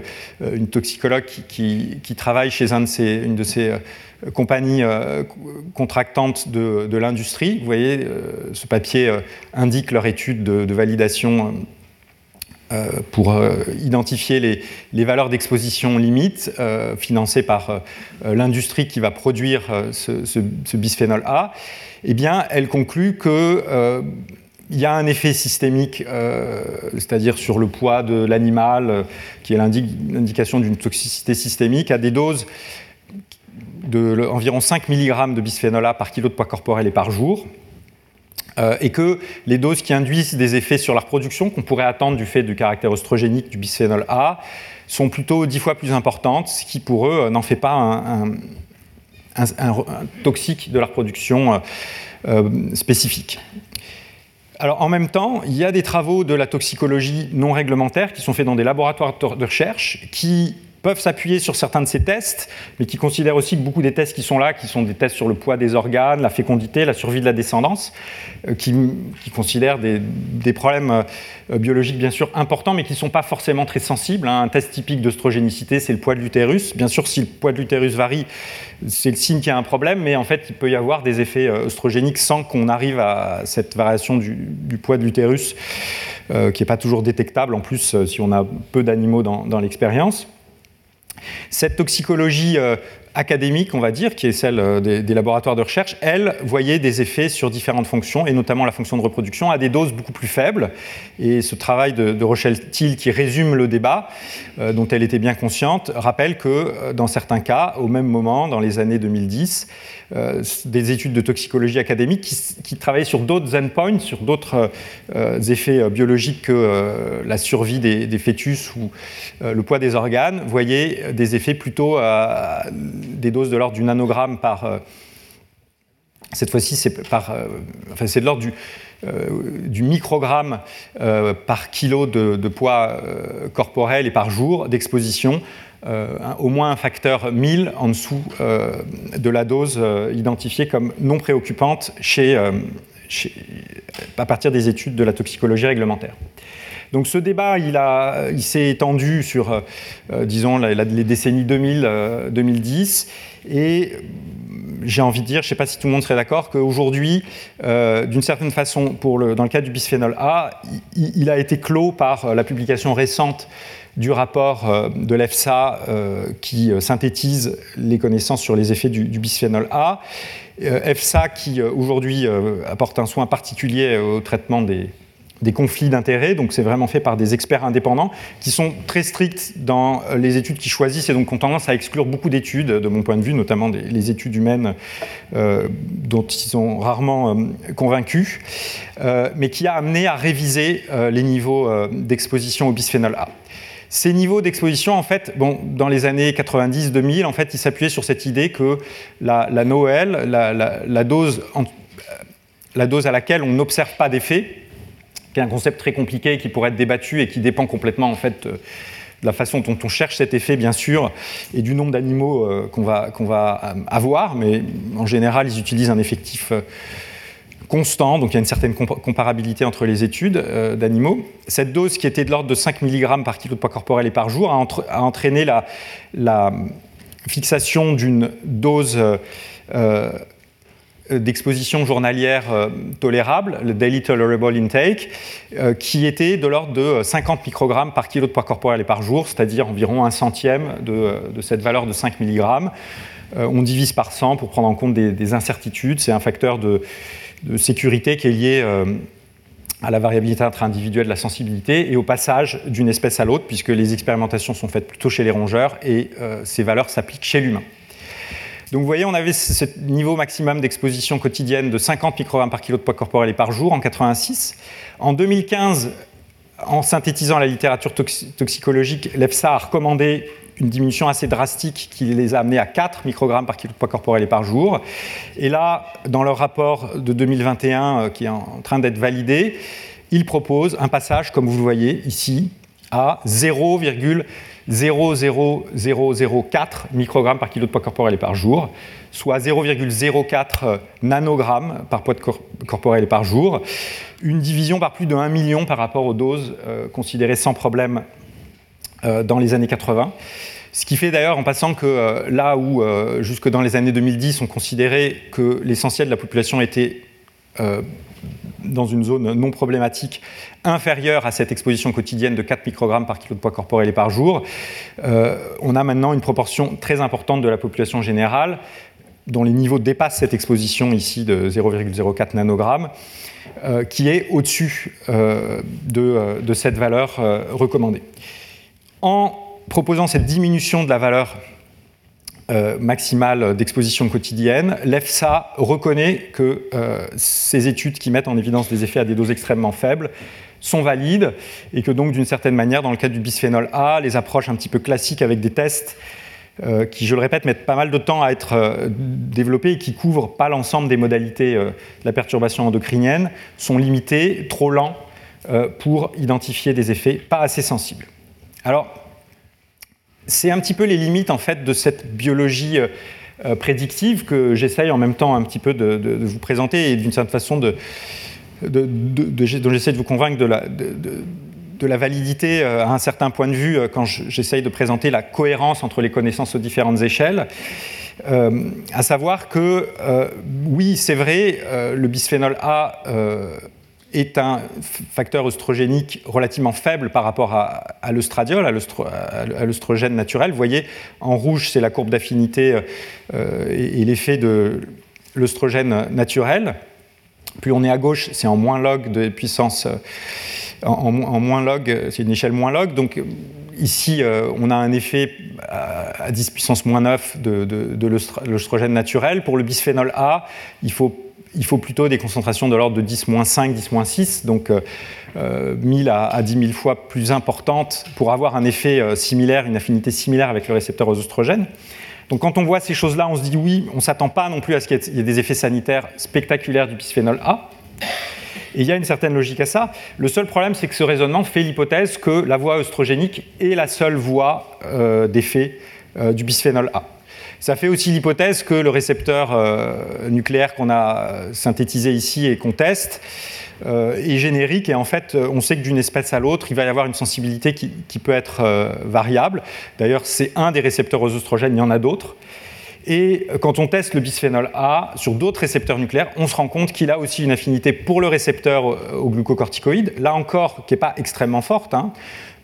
une toxicologue qui, travaille chez une de ces compagnies contractantes de, l'industrie. Vous voyez, ce papier indique leur étude de, de validation pour euh, identifier les, valeurs d'exposition limites euh, financées par l'industrie qui va produire ce, bisphénol A, eh bien, elle conclut que il y a un effet systémique, c'est-à-dire sur le poids de l'animal, qui est l'indication d'une toxicité systémique, à des doses d'environ 5 mg de bisphénol A par kilo de poids corporel et par jour. Euh, et que les doses qui induisent des effets sur la reproduction qu'on pourrait attendre du fait du caractère oestrogénique du bisphénol A sont plutôt dix fois plus importantes, ce qui pour eux euh, n'en fait pas un, toxique de la reproduction euh, spécifique. Alors en même temps, il y a des travaux de la toxicologie non réglementaire qui sont faits dans des laboratoires de recherche qui peuvent s'appuyer sur certains de ces tests, mais qui considèrent aussi que beaucoup des tests qui sont là, qui sont des tests sur le poids des organes, la fécondité, la survie de la descendance, euh, qui, considèrent des, problèmes euh, biologiques bien sûr importants, mais qui ne sont pas forcément très sensibles. Hein. Un test typique d'oestrogénicité, c'est le poids de l'utérus. Bien sûr, si le poids de l'utérus varie, c'est le signe qu'il y a un problème, mais en fait, il peut y avoir des effets œstrogéniques sans qu'on arrive à cette variation du, poids de l'utérus, qui n'est pas toujours détectable, en plus, si on a peu d'animaux dans l'expérience. Cette toxicologie euh, académique, on va dire, qui est celle euh, des, laboratoires de recherche, elle voyait des effets sur différentes fonctions, et notamment la fonction de reproduction, à des doses beaucoup plus faibles. Et ce travail de, Rochelle Thiel, qui résume le débat, euh, dont elle était bien consciente, rappelle que dans certains cas, au même moment, dans les années 2010, euh, des études de toxicologie académique qui, travaillaient sur d'autres endpoints, sur d'autres euh, effets euh, biologiques que la survie des, fœtus ou le poids des organes, voyaient des effets plutôt à des doses de l'ordre du nanogramme par. cette fois-ci, c'est par, enfin, c'est de l'ordre du, microgramme par kilo de poids corporel et par jour d'exposition euh, au moins un facteur 1000 en dessous euh, de la dose euh, identifiée comme non préoccupante à partir des études de la toxicologie réglementaire. Donc ce débat, il, s'est étendu sur, disons, les décennies 2000-2010, et j'ai envie de dire, je ne sais pas si tout le monde serait d'accord, qu'aujourd'hui, d'une certaine façon, dans le cas du bisphénol A, il, a été clos par la publication récente du rapport euh, de l'EFSA euh, qui euh, synthétise les connaissances sur les effets du, bisphénol A. EFSA qui aujourd'hui apporte un soin particulier au traitement des, conflits d'intérêts, donc c'est vraiment fait par des experts indépendants qui sont très stricts dans les études qu'ils choisissent et donc ont tendance à exclure beaucoup d'études, de mon point de vue, notamment les études humaines dont ils sont rarement convaincus, mais qui a amené à réviser les niveaux d'exposition au bisphénol A. Ces niveaux d'exposition, en fait, bon, dans les années 90-2000, en fait, ils s'appuyaient sur cette idée que la, Noël, la, dose la dose à laquelle on n'observe pas d'effet, qui est un concept très compliqué qui pourrait être débattu et qui dépend complètement en fait de la façon dont on cherche cet effet, bien sûr, et du nombre d'animaux euh, qu'on va, qu'on va euh, avoir, mais en général, ils utilisent un effectif euh, constant, donc il y a une certaine comparabilité entre les études euh, d'animaux. Cette dose qui était de l'ordre de 5 mg par kilo de poids corporel et par jour a, entraîné la, fixation d'une dose euh, d'exposition journalière euh, tolérable, le Daily Tolerable Intake, qui était de l'ordre de 50 microgrammes par kilo de poids corporel et par jour, c'est-à-dire environ un centième de, cette valeur de 5 mg. on divise par 100 pour prendre en compte des incertitudes. C'est un facteur de, de sécurité qui est liée euh, à la variabilité intra-individuelle de la sensibilité et au passage d'une espèce à l'autre, puisque les expérimentations sont faites plutôt chez les rongeurs et euh, ces valeurs s'appliquent chez l'humain. Donc vous voyez, on avait ce niveau maximum d'exposition quotidienne de 50 microgrammes par kilo de poids corporel et par jour en 86. En 2015, en synthétisant la littérature toxicologique, l'EFSA a recommandé une diminution assez drastique qui les a amenés à 4 microgrammes par kilo de poids corporel et par jour. Et là, dans leur rapport de 2021 euh, qui est en train d'être validé, ils proposent un passage, comme vous le voyez ici, à 0,00004 microgrammes par kilo de poids corporel et par jour, soit 0,04 nanogrammes par poids corporel et par jour, une division par plus de 1 million par rapport aux doses euh, considérées sans problème euh, dans les années 80. Ce qui fait d'ailleurs en passant que euh, là où euh, jusque dans les années 2010 on considérait que l'essentiel de la population était dans une zone non problématique inférieure à cette exposition quotidienne de 4 microgrammes par kilo de poids corporel et par jour, on a maintenant une proportion très importante de la population générale dont les niveaux dépassent cette exposition ici de 0,04 nanogrammes, qui est au-dessus de, de, cette valeur recommandée en proposant cette diminution de la valeur euh, maximale d'exposition quotidienne, l'EFSA reconnaît que euh, ces études qui mettent en évidence des effets à des doses extrêmement faibles sont valides et que donc d'une certaine manière, dans le cas du bisphénol A, les approches un petit peu classiques avec des tests euh, qui, je le répète, mettent pas mal de temps à être développés et qui couvrent pas l'ensemble des modalités de la perturbation endocrinienne, sont limités, trop lents pour identifier des effets pas assez sensibles. Alors, c'est un petit peu les limites en fait de cette biologie prédictive que j'essaye en même temps un petit peu de, vous présenter et d'une certaine façon de, dont j'essaie de vous convaincre de la, validité à un certain point de vue quand j'essaye de présenter la cohérence entre les connaissances aux différentes échelles. Euh, à savoir que, euh, oui, c'est vrai, euh, le bisphénol A est un facteur œstrogénique relativement faible par rapport à, à à l'œstrogène naturel. Vous voyez, en rouge, c'est la courbe d'affinité et, l'effet de l'œstrogène naturel. Plus on est à gauche, c'est en moins log de puissance, en, en moins log, c'est une échelle moins log. Donc Ici, euh, on a un effet à, 10 puissance moins 9 de, de, l'œstrogène naturel. Pour le bisphénol A, il faut, il faut plutôt des concentrations de l'ordre de 10 5, 10 6, donc 1000 euh, à, 10 000 fois plus importantes pour avoir un effet euh, similaire, une affinité similaire avec le récepteur aux oestrogènes. Donc quand on voit ces choses-là, on se dit oui, on ne s'attend pas non plus à ce qu'il y ait des effets sanitaires spectaculaires du bisphénol A. Et il y a une certaine logique à ça. Le seul problème, c'est que ce raisonnement fait l'hypothèse que la voie œstrogénique est la seule voie euh, d'effet euh, du bisphénol A. Ça fait aussi l'hypothèse que le récepteur euh, nucléaire qu'on a synthétisé ici et qu'on teste est générique et en fait on sait que d'une espèce à l'autre il va y avoir une sensibilité qui, peut être variable. D'ailleurs c'est un des récepteurs aux oestrogènes, il y en a d'autres. Et quand on teste le bisphénol A sur d'autres récepteurs nucléaires, on se rend compte qu'il a aussi une affinité pour le récepteur euh, au glucocorticoïde, là encore, qui n'est pas extrêmement forte, hein,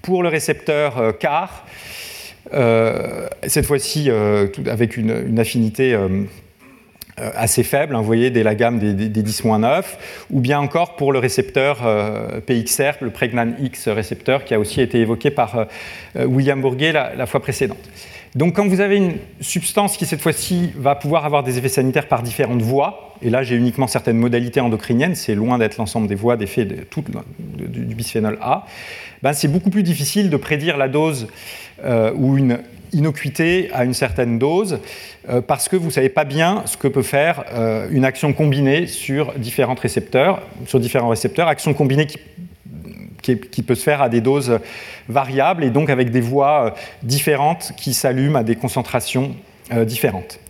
pour le récepteur euh, CAR, euh, cette fois-ci avec une, affinité assez faible, hein, vous voyez, dès la gamme des, 10-9, ou bien encore pour le récepteur PXR, le Pregnan X récepteur, qui a aussi été évoqué par William Bourguet la fois précédente. Donc quand vous avez une substance qui cette fois-ci va pouvoir avoir des effets sanitaires par différentes voies, et là j'ai uniquement certaines modalités endocriniennes, c'est loin d'être l'ensemble des voies d'effet de, du bisphénol A, ben c'est beaucoup plus difficile de prédire la dose euh, ou une innocuité à une certaine dose euh, parce que vous ne savez pas bien ce que peut faire euh, une action combinée sur différents récepteurs, sur différents récepteurs, action combinée qui peut se faire à des doses variables et donc avec des voies euh, différentes qui s'allument à des concentrations différentes.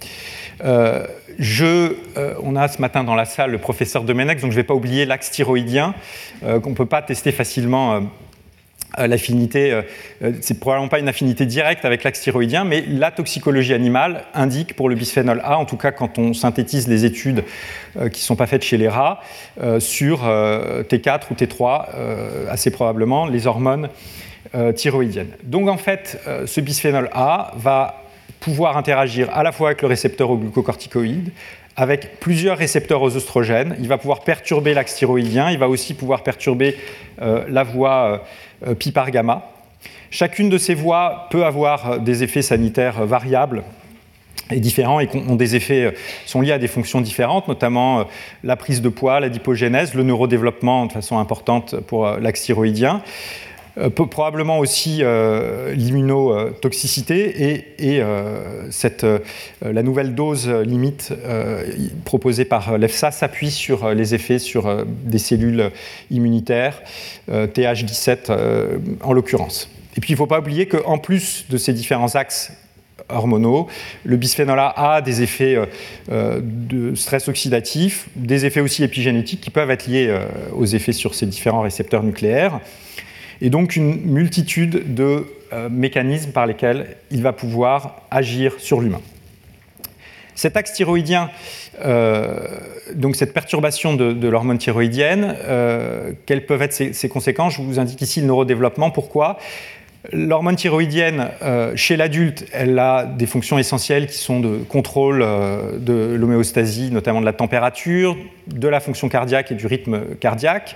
On a ce matin dans la salle le professeur Domenech, donc je ne vais pas oublier l'axe thyroïdien, qu'on ne peut pas tester facilement l'affinité, euh, euh, c'est probablement pas une affinité directe avec l'axe thyroïdien, mais la toxicologie animale indique pour le bisphénol A, en tout cas quand on synthétise les études qui ne sont pas faites chez les rats, sur T4 ou T3, assez probablement, les hormones thyroïdiennes. Donc en fait, ce bisphénol A va pouvoir interagir à la fois avec le récepteur au glucocorticoïde, avec plusieurs récepteurs aux oestrogènes. Il va pouvoir perturber l'axe thyroïdien, il va aussi pouvoir perturber la voie euh, pi par gamma. Chacune de ces voies peut avoir des effets sanitaires variables et différents et ont des effets euh, sont liés à des fonctions différentes, notamment euh, la prise de poids, la dipogénèse, le neurodéveloppement de façon importante pour l'axe thyroïdien. Probablement aussi l'immunotoxicité et, cette, la nouvelle dose limite proposée par l'EFSA s'appuie sur les effets sur des cellules immunitaires TH17 euh, en l'occurrence. Et puis il ne faut pas oublier qu'en plus de ces différents axes hormonaux, le bisphénol A a des effets euh, euh, de stress oxydatif, des effets aussi épigénétiques qui peuvent être liés aux effets sur ces différents récepteurs nucléaires, et donc une multitude de mécanismes par lesquels il va pouvoir agir sur l'humain. Cet axe thyroïdien euh, donc cette perturbation de, l'hormone thyroïdienne, euh, quelles peuvent être ses, conséquences? Je vous indique ici le neurodéveloppement. Pourquoi? L'hormone thyroïdienne, euh, chez l'adulte, elle a des fonctions essentielles qui sont de contrôle de l'homéostasie, notamment de la température, de la fonction cardiaque et du rythme cardiaque,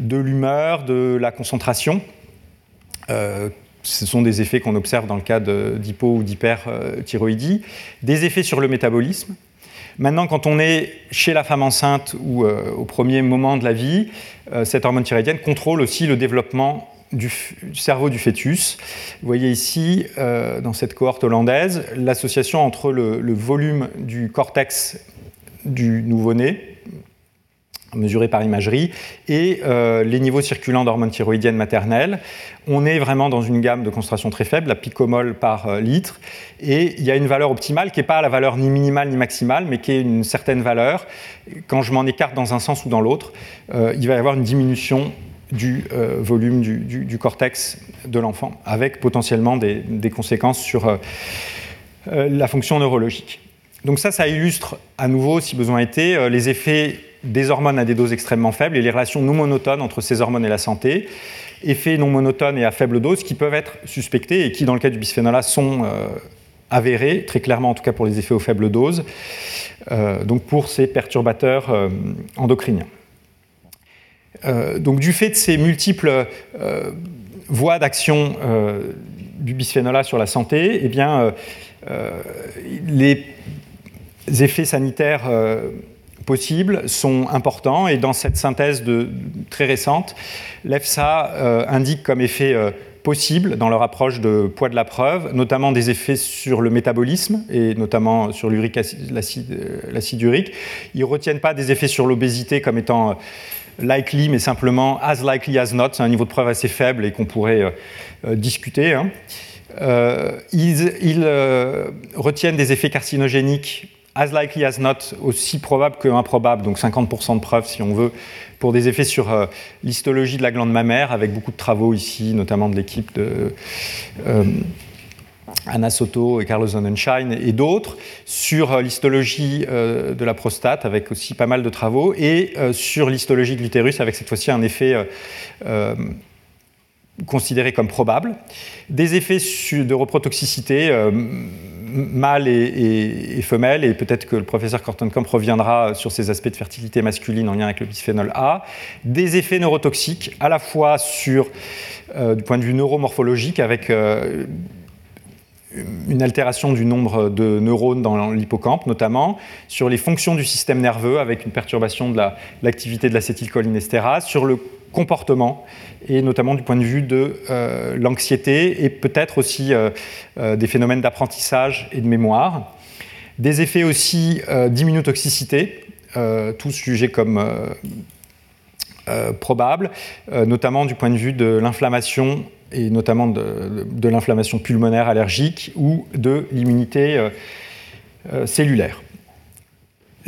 de l'humeur, de la concentration. ce sont des effets qu'on observe dans le cas d'hypo ou d'hyperthyroïdie. Des effets sur le métabolisme, Maintenant, quand on est chez la femme enceinte ou euh, au premier moment de la vie, euh, cette hormone thyroïdienne contrôle aussi le développement du, cerveau du fœtus. Vous voyez ici, euh, dans cette cohorte hollandaise, l'association entre le, volume du cortex du nouveau-né, mesurés par imagerie, et euh, les niveaux circulants d'hormones thyroïdiennes maternelles. On est vraiment dans une gamme de concentration très faible, la picomole par euh, litre, et il y a une valeur optimale qui n'est pas la valeur ni minimale ni maximale, mais qui est une certaine valeur. Quand je m'en écarte dans un sens ou dans l'autre, euh, il va y avoir une diminution du volume du, cortex de l'enfant, avec potentiellement des, des conséquences sur la fonction neurologique. Donc ça, ça illustre à nouveau, si besoin était, les effets des hormones à des doses extrêmement faibles et les relations non monotones entre ces hormones et la santé, effets non monotones et à faible dose qui peuvent être suspectés et qui, dans le cas du bisphénol A, sont euh, avérés, très clairement en tout cas pour les effets aux faibles doses, euh, donc pour ces perturbateurs euh, endocriniens. donc du fait de ces multiples voies d'action du bisphénol A sur la santé, eh bien, les effets sanitaires possibles sont importants et dans cette synthèse très récente, l'EFSA euh, indique comme effet euh, possible dans leur approche de poids de la preuve, notamment des effets sur le métabolisme et notamment sur euh, l'acide urique. Ils ne retiennent pas des effets sur l'obésité comme étant likely, mais simplement as likely as not. C'est un niveau de preuve assez faible et qu'on pourrait discuter. Hein. ils retiennent des effets carcinogéniques as likely as not, aussi probable que improbable, donc 50% de preuves si on veut, pour des effets sur euh, l'histologie de la glande mammaire, avec beaucoup de travaux ici, notamment de l'équipe de euh, Anna Soto et Carlos Sonnenschein et d'autres, sur euh, l'histologie de la prostate, avec aussi pas mal de travaux, et sur l'histologie de l'utérus, avec cette fois-ci un effet considéré comme probable. Des effets de reprotoxicité mâles et, femelles, et peut-être que le professeur Kortenkamp reviendra sur ces aspects de fertilité masculine en lien avec le bisphénol A, des effets neurotoxiques à la fois sur, euh, du point de vue neuromorphologique, avec euh, une altération du nombre de neurones dans l'hippocampe notamment, sur les fonctions du système nerveux avec une perturbation de l'activité de l'acétylcholinestérase, sur le comportement et notamment du point de vue de euh, l'anxiété et peut-être aussi euh, euh, des phénomènes d'apprentissage et de mémoire. Des effets aussi d'immunotoxicité, tous jugés comme probables, notamment du point de vue de l'inflammation et notamment de l'inflammation pulmonaire allergique ou de l'immunité cellulaire.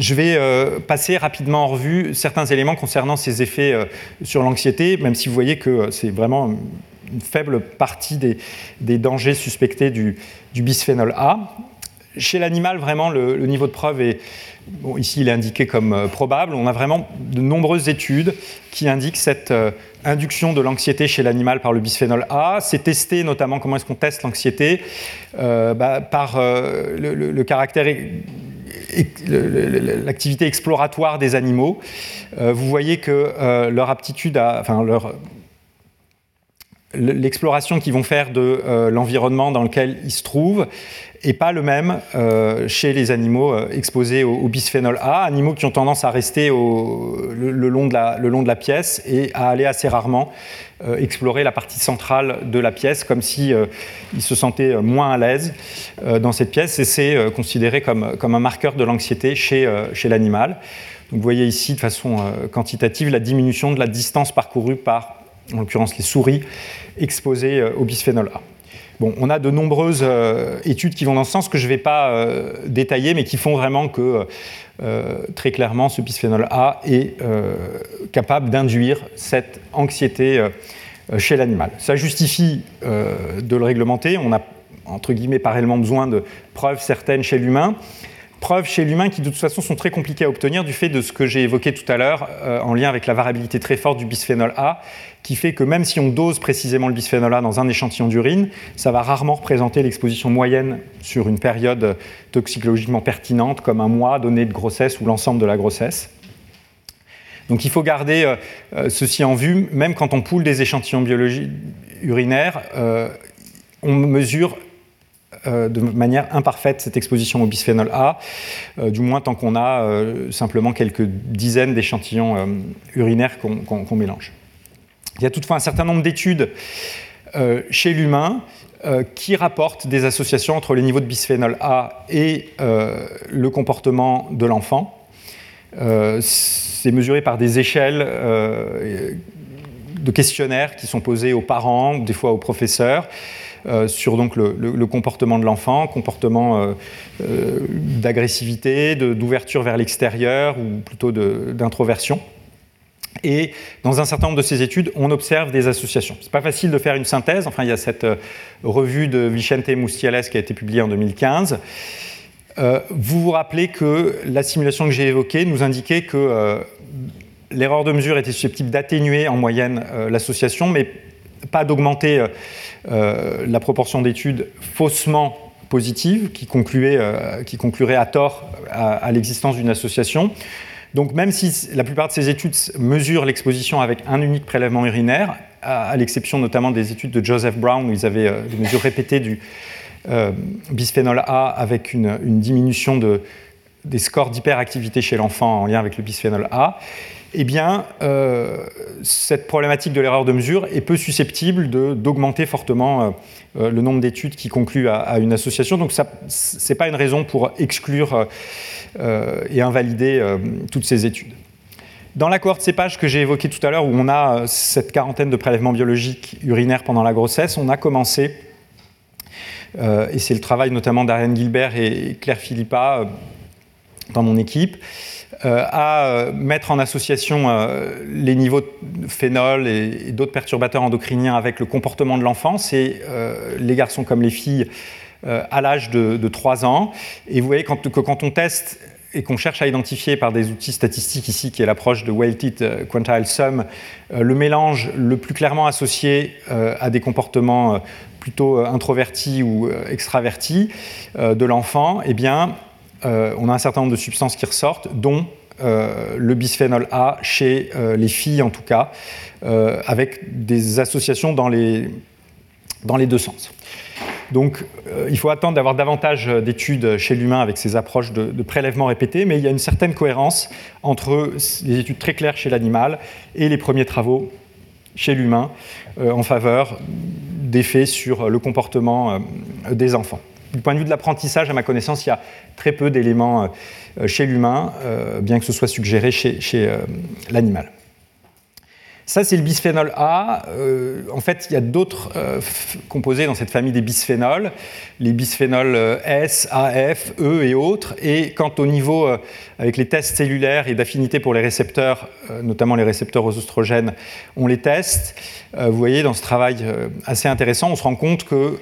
Je vais euh, passer rapidement en revue certains éléments concernant ces effets euh, sur l'anxiété, même si vous voyez que euh, c'est vraiment une faible partie des, dangers suspectés du, bisphénol A. Chez l'animal, vraiment, le, niveau de preuve est, ici il est indiqué comme probable. On a vraiment de nombreuses études qui indiquent cette induction de l'anxiété chez l'animal par le bisphénol A. C'est testé notamment, comment est-ce qu'on teste l'anxiété bah, Par le, le, caractère l'activité exploratoire des animaux, euh, vous voyez que euh, leur aptitude à, l'exploration qu'ils vont faire de euh, l'environnement dans lequel ils se trouvent n'est pas le même chez les animaux exposés au, bisphénol A, animaux qui ont tendance à rester le, long de la, pièce et à aller assez rarement euh, explorer la partie centrale de la pièce, comme si euh, se sentaient moins à l'aise euh, dans cette pièce, et c'est considéré comme, un marqueur de l'anxiété chez, l'animal. Vous voyez ici de façon quantitative la diminution de la distance parcourue par, en l'occurrence, les souris exposées au bisphénol A. On a de nombreuses études qui vont dans ce sens que je ne vais pas détailler, mais qui font vraiment que euh, très clairement, ce bisphénol A est euh, capable d'induire cette anxiété euh, chez l'animal. Ça justifie de le réglementer. On a, entre guillemets, pas réellement besoin de preuves certaines chez l'humain. Preuves chez l'humain qui de toute façon sont très compliquées à obtenir du fait de ce que j'ai évoqué tout à l'heure en lien avec la variabilité très forte du bisphénol A qui fait que même si on dose précisément le bisphénol A dans un échantillon d'urine, ça va rarement représenter l'exposition moyenne sur une période toxicologiquement pertinente, comme un mois donné de grossesse ou l'ensemble de la grossesse. Donc il faut garder euh, euh, ceci en vue, même quand on poule des échantillons biologiques urinaires, euh, on mesure de manière imparfaite cette exposition au bisphénol A, du moins tant qu'on a simplement quelques dizaines d'échantillons urinaires qu'on mélange. Il y a toutefois un certain nombre d'études euh, chez l'humain euh, qui rapportent des associations entre les niveaux de bisphénol A et euh, le comportement de l'enfant. c'est mesuré par des échelles de questionnaires qui sont posés aux parents, des fois aux professeurs. Sur donc le, comportement de l'enfant, comportement d'agressivité, d'ouverture vers l'extérieur ou plutôt d'introversion. Et dans un certain nombre de ces études, on observe des associations. Ce n'est pas facile de faire une synthèse. Enfin, il y a cette euh, revue de Vicente Mustiales qui a été publiée en 2015. Euh, vous vous rappelez que la simulation que j'ai évoquée nous indiquait que euh, l'erreur de mesure était susceptible d'atténuer en moyenne l'association, mais pas d'augmenter la proportion d'études faussement positives qui, qui concluraient à tort à l'existence d'une association. Donc même si la plupart de ces études mesurent l'exposition avec un unique prélèvement urinaire, à, l'exception notamment des études de Joseph Brown où ils avaient euh, des mesures répétées du euh, bisphénol A avec une, diminution des scores d'hyperactivité chez l'enfant en lien avec le bisphénol A, eh bien, euh, cette problématique de l'erreur de mesure est peu susceptible d'augmenter fortement le nombre d'études qui concluent à, une association. Donc, ce n'est pas une raison pour exclure euh, et invalider euh, toutes ces études. Dans la cohorte cépage que j'ai évoquée tout à l'heure, où on a euh, cette quarantaine de prélèvements biologiques urinaires pendant la grossesse, on a commencé, et c'est le travail notamment d'Ariane Gilbert et Claire Philippa dans mon équipe, à mettre en association les niveaux de phénol et, d'autres perturbateurs endocriniens avec le comportement de l'enfant. C'est les garçons comme les filles euh, à l'âge de, 3 ans. Et vous voyez que quand on teste et qu'on cherche à identifier par des outils statistiques ici, qui est l'approche de weighted euh, quantile sum, euh, le mélange le plus clairement associé à des comportements plutôt introvertis ou extravertis de l'enfant, eh bien, on a un certain nombre de substances qui ressortent, dont le bisphénol A chez les filles en tout cas, avec des associations dans les, deux sens. Donc euh, il faut attendre d'avoir davantage d'études chez l'humain avec ces approches de, de, prélèvement répété, mais il y a une certaine cohérence entre les études très claires chez l'animal et les premiers travaux chez l'humain euh, en faveur d'effets sur le comportement euh, des enfants. Du point de vue de l'apprentissage, à ma connaissance, il y a très peu d'éléments chez l'humain, bien que ce soit suggéré chez l'animal. Ça, c'est le bisphénol A. Euh, en fait, il y a d'autres euh, composés dans cette famille des bisphénols, les bisphénols euh, S, A, F, E et autres. Et quant au niveau, avec les tests cellulaires et d'affinité pour les récepteurs, notamment les récepteurs aux oestrogènes, on les teste. vous voyez, dans ce travail assez intéressant, on se rend compte que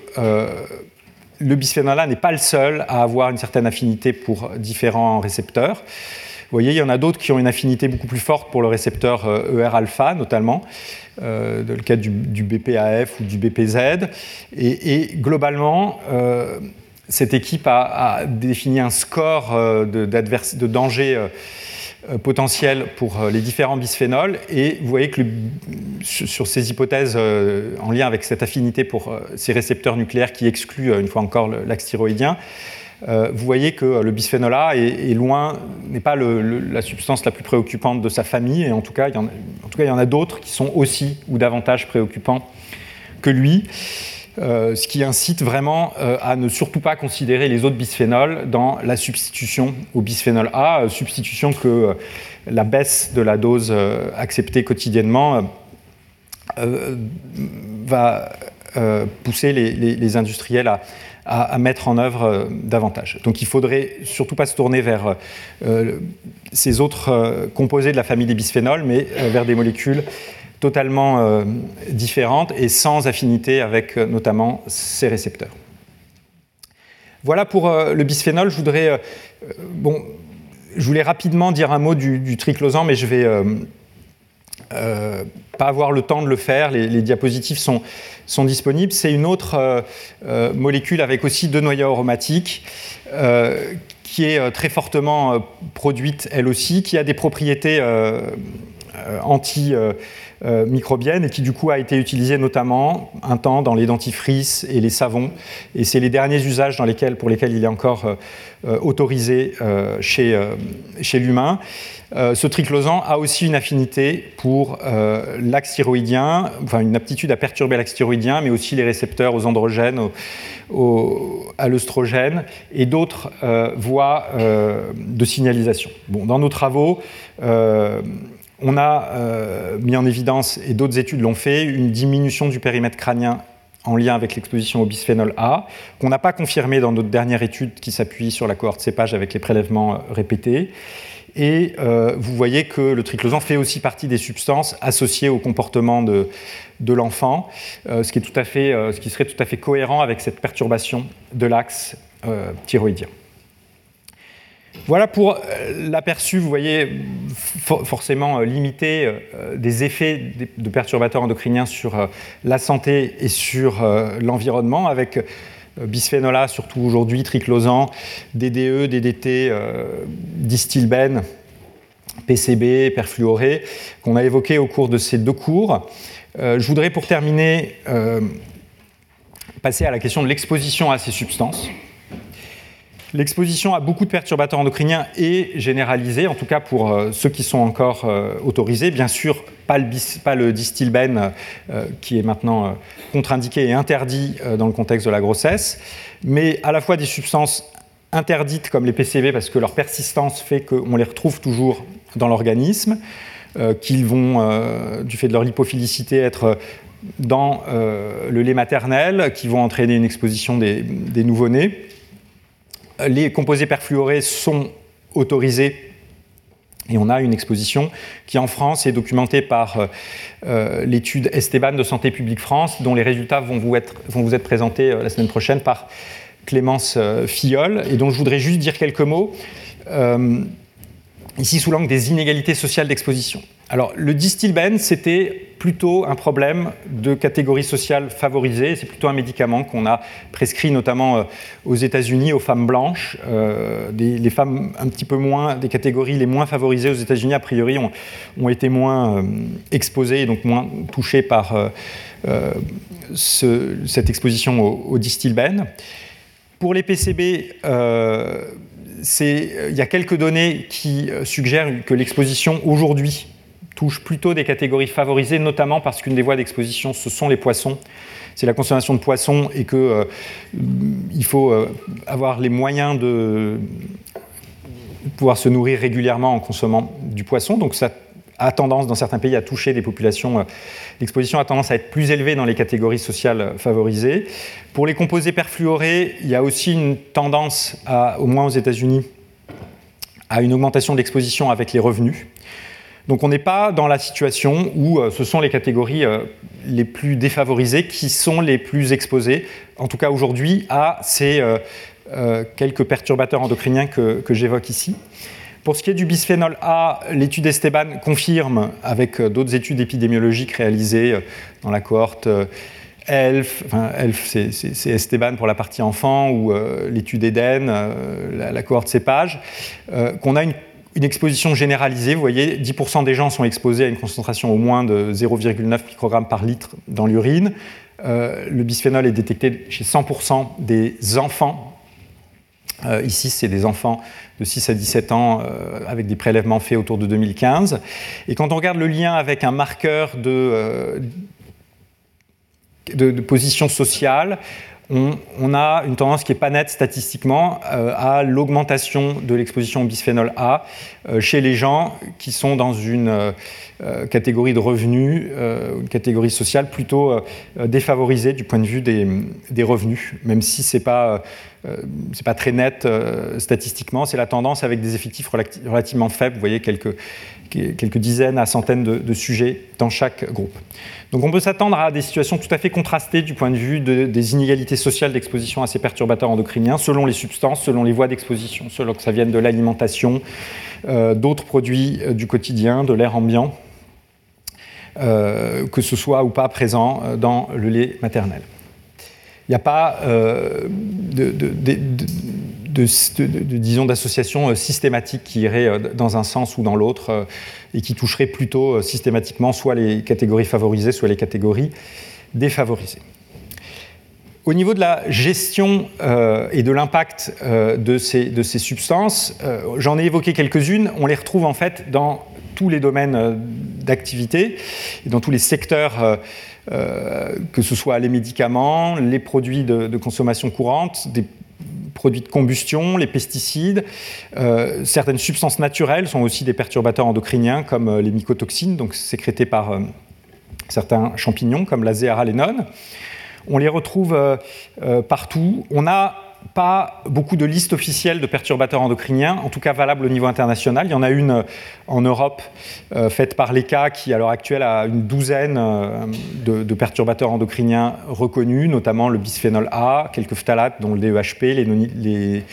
le bisphénol A n'est pas le seul à avoir une certaine affinité pour différents récepteurs. Vous voyez, il y en a d'autres qui ont une affinité beaucoup plus forte pour le récepteur ER-alpha, notamment, euh, dans le cas du, BPAF ou du BPZ. Et, globalement, euh, cette équipe a, défini un score euh, de, danger potentiel pour les différents bisphénols. Et vous voyez que sur ces hypothèses en lien avec cette affinité pour ces récepteurs nucléaires qui excluent, une fois encore, l'axe thyroïdien, euh, vous voyez que le bisphénol A est, loin, n'est pas la substance la plus préoccupante de sa famille, et en tout cas, en tout cas, il y en a d'autres qui sont aussi ou davantage préoccupants que lui. Euh, ce qui incite vraiment euh, à ne surtout pas considérer les autres bisphénols dans la substitution au bisphénol A, substitution que la baisse de la dose acceptée quotidiennement va pousser les industriels à, à, mettre en œuvre euh, davantage. Donc il faudrait surtout pas se tourner vers euh, ces autres euh, composés de la famille des bisphénols, mais vers des molécules totalement différentes et sans affinité avec notamment ces récepteurs. Voilà pour le bisphénol. Je voudrais, bon, je voulais rapidement dire un mot du, du triclosan, mais je vais pas avoir le temps de le faire. Les, diapositives sont, sont disponibles. C'est une autre euh, euh, molécule avec aussi deux noyaux aromatiques euh, qui est très fortement produite elle aussi, qui a des propriétés anti microbienne et qui du coup a été utilisée notamment un temps dans les dentifrices et les savons. Et c'est les derniers usages dans lesquels, pour lesquels il est encore autorisé chez, l'humain. ce triclosan a aussi une affinité pour l'axe thyroïdien, enfin une aptitude à perturber l'axe mais aussi les récepteurs aux androgènes, à l'œstrogène et d'autres euh, voies euh, de signalisation. Dans nos travaux, euh, on a mis en évidence, et d'autres études l'ont fait, une diminution du périmètre crânien en lien avec l'exposition au bisphénol A, qu'on n'a pas confirmé dans notre dernière étude qui s'appuie sur la cohorte cépage avec les prélèvements répétés. Et euh, vous voyez que le triclosan fait aussi partie des substances associées au comportement de, l'enfant, euh, euh, ce qui serait tout à fait cohérent avec cette perturbation de l'axe thyroïdien. Voilà pour l'aperçu, vous voyez, forcément limité des effets de perturbateurs endocriniens sur la santé et sur l'environnement, avec euh, bisphénol A, surtout aujourd'hui, triclosan, DDE, DDT, euh, distilbène, PCB, perfluoré, qu'on a évoqué au cours de ces deux cours. Euh, je voudrais pour terminer passer à la question de l'exposition à ces substances. L'exposition à beaucoup de perturbateurs endocriniens est généralisée, en tout cas pour euh, ceux qui sont encore euh, autorisés. Bien sûr, pas le, distilbène euh, qui est maintenant contre-indiqué et interdit dans le contexte de la grossesse, mais à la fois des substances interdites comme les PCB parce que leur persistance fait qu'on les retrouve toujours dans l'organisme, qu'ils vont, du fait de leur lipophilicité, être dans le lait maternel, qui vont entraîner une exposition des nouveau-nés les composés perfluorés sont autorisés et on a une exposition qui en France est documentée par euh, euh, l'étude Esteban de Santé publique France, dont les résultats vont vous être, présentés euh, la semaine prochaine par Clémence Fillol, et dont je voudrais juste dire quelques mots, ici sous l'angle des inégalités sociales d'exposition. Alors, le distilbène, c'était plutôt un problème de catégorie sociale favorisée. C'est plutôt un médicament qu'on a prescrit notamment euh, aux États-Unis aux femmes blanches. Euh, les femmes un petit peu moins, des catégories les moins favorisées aux États-Unis, a priori, ont, été moins euh, exposées et donc moins touchées par cette exposition au, au distilbène. Pour les PCB, il y a quelques données qui suggèrent que l'exposition aujourd'hui touche plutôt des catégories favorisées, notamment parce qu'une des voies d'exposition, ce sont les poissons. C'est la consommation de poissons et qu'il euh, faut euh, avoir les moyens de pouvoir se nourrir régulièrement en consommant du poisson. Donc ça a tendance dans certains pays à toucher des populations. Euh, l'exposition a tendance à être plus élevée dans les catégories sociales favorisées. Pour les composés perfluorés, il y a aussi une tendance, au moins aux États-Unis, à une augmentation de l'exposition avec les revenus. Donc on n'est pas dans la situation où euh, ce sont les catégories euh, les plus défavorisées qui sont les plus exposées, en tout cas aujourd'hui, à ces euh, quelques perturbateurs endocriniens que, j'évoque ici. Pour ce qui est du bisphénol A, l'étude Esteban confirme, avec d'autres études épidémiologiques réalisées dans la cohorte ELF, c'est Esteban pour la partie enfant, ou l'étude Eden, la, la, cohorte cépage, qu'on a une une exposition généralisée. Vous voyez, 10% des gens sont exposés à une concentration au moins de 0,9 microgrammes par litre dans l'urine. Euh, le bisphénol est détecté chez 100% des enfants. Euh, ici, c'est des enfants de 6 à 17 ans euh, avec des prélèvements faits autour de 2015. Et quand on regarde le lien avec un marqueur de, de position sociale, on, a une tendance qui n'est pas nette statistiquement euh, à l'augmentation de l'exposition au bisphénol A euh, chez les gens qui sont dans une euh, catégorie de revenus, une catégorie sociale plutôt défavorisée du point de vue des, revenus, même si ce n'est pas, pas, très net statistiquement, c'est la tendance avec des effectifs relativement faibles, vous voyez quelques, quelques dizaines à centaines de sujets dans chaque groupe. Donc on peut s'attendre à des situations tout à fait contrastées du point de vue des inégalités sociales d'exposition à ces perturbateurs endocriniens, selon les substances, selon les voies d'exposition, selon que ça vienne de l'alimentation, euh, d'autres produits euh, du quotidien, de l'air ambiant, euh, que ce soit ou pas présent dans le lait maternel. Il n'y a pas de, disons, d'associations systématiques qui iraient dans un sens ou dans l'autre et qui toucheraient plutôt systématiquement soit les catégories favorisées, soit les catégories défavorisées. Au niveau de la gestion euh, et de l'impact euh, de, ces, de, ces, substances, euh, j'en ai évoqué quelques-unes, on les retrouve en fait dans tous les domaines d'activité dans tous les secteurs, que ce soit les médicaments, les produits de, consommation courante, des produits de combustion, les pesticides. certaines substances naturelles sont aussi des perturbateurs endocriniens comme les mycotoxines, donc sécrétés par certains champignons comme la zéaralénone. On les retrouve euh, euh, partout. On n'a pas beaucoup de listes officielles de perturbateurs endocriniens, en tout cas valables au niveau international. Il y en a une euh, en Europe faite par l'ECA qui, à l'heure actuelle, a une douzaine de, perturbateurs endocriniens reconnus, notamment le bisphénol A, quelques phtalates, dont le DEHP, les, les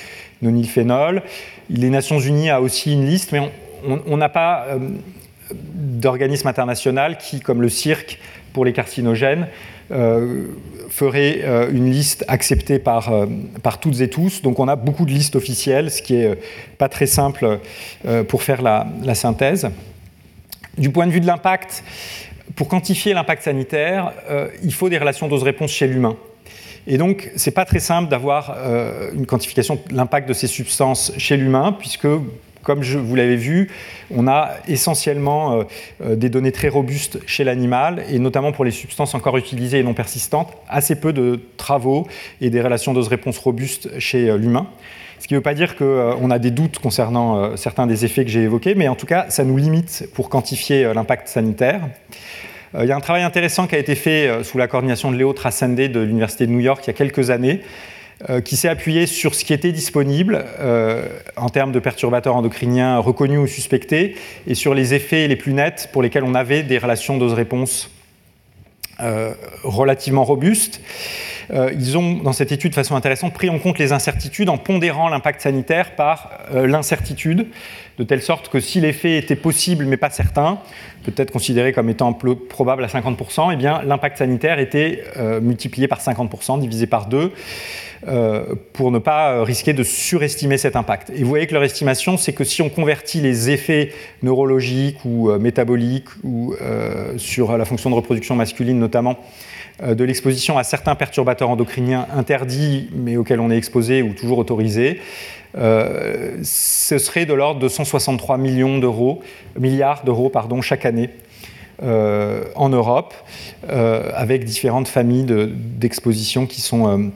nonylphénols. Les Nations Unies a aussi une liste, mais on n'a pas d'organisme international qui, comme le CIRC pour les carcinogènes, euh, ferait euh, une liste acceptée par, euh, par toutes et tous. Donc on a beaucoup de listes officielles, ce qui n'est pas très simple pour faire la, synthèse. Du point de vue de l'impact, pour quantifier l'impact sanitaire, il faut des relations dose-réponse chez l'humain. Et donc, ce n'est pas très simple d'avoir une quantification de l'impact de ces substances chez l'humain, puisque comme vous l'avez vu, on a essentiellement euh, euh, des données très robustes chez l'animal, et notamment pour les substances encore utilisées et non persistantes, assez peu de travaux et des relations dose-réponse robustes chez euh, l'humain. Ce qui ne veut pas dire qu'on a des doutes concernant certains des effets que j'ai évoqués, mais en tout cas, ça nous limite pour quantifier l'impact sanitaire. Il y a un travail intéressant qui a été fait sous la coordination de Léo Trascendé de l'Université de New York il y a quelques années, qui s'est appuyé sur ce qui était disponible euh, en termes de perturbateurs endocriniens reconnus ou suspectés et sur les effets les plus nets pour lesquels on avait des relations dose-réponse euh, relativement robustes. ils ont, dans cette étude, de façon intéressante, pris en compte les incertitudes en pondérant l'impact sanitaire par l'incertitude, de telle sorte que si l'effet était possible mais pas certain, peut-être considéré comme étant probable à 50%, eh l'impact sanitaire était multiplié par 50%, divisé par 2. Euh, pour ne pas euh, risquer de surestimer cet impact. Et vous voyez que leur estimation, c'est que si on convertit les effets neurologiques ou euh, métaboliques ou sur la fonction de reproduction masculine notamment, de l'exposition à certains perturbateurs endocriniens interdits mais auxquels on est exposé ou toujours autorisé, ce serait de l'ordre de 163 millions d'euros, milliards d'euros pardon, chaque année en Europe, avec différentes familles d'expositions qui sont euh,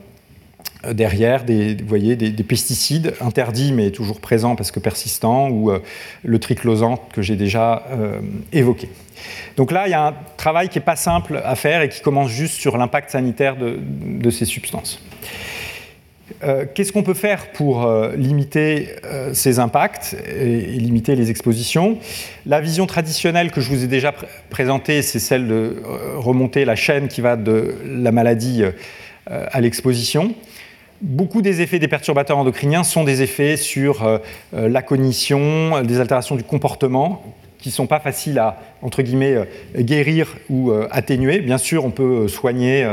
derrière des, vous des, pesticides interdits mais toujours présents parce que persistants, ou euh, le triclosan que j'ai déjà euh, évoqué. Donc là, il y a un travail qui n'est pas simple à faire et qui commence juste sur l'impact sanitaire de, ces substances. Qu'est-ce qu'on peut faire pour limiter ces impacts et, limiter les expositions? La vision traditionnelle que je vous ai déjà présentée, c'est celle de remonter la chaîne qui va de la maladie à l'exposition. Beaucoup des effets des perturbateurs endocriniens sont des effets sur euh, euh, la cognition, des altérations du comportement qui ne sont pas faciles à, euh, guérir ou atténuer. Bien sûr, on peut soigner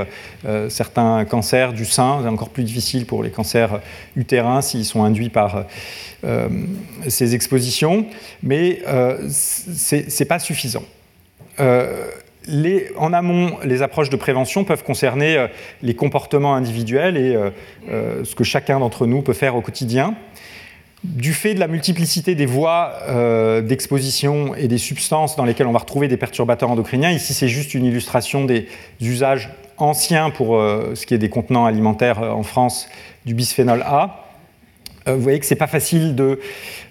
certains cancers du sein, c'est encore plus difficile pour les cancers utérins s'ils sont induits par ces expositions, mais ce n'est pas suffisant en amont, les approches de prévention peuvent concerner euh, les comportements individuels et euh, euh, ce que chacun d'entre nous peut faire au quotidien. Du fait de la multiplicité des voies d'exposition et des substances dans lesquelles on va retrouver des perturbateurs endocriniens, ici c'est juste une illustration des usages anciens pour ce qui est des contenants alimentaires en France du bisphénol A. Euh, vous voyez que ce n'est pas facile de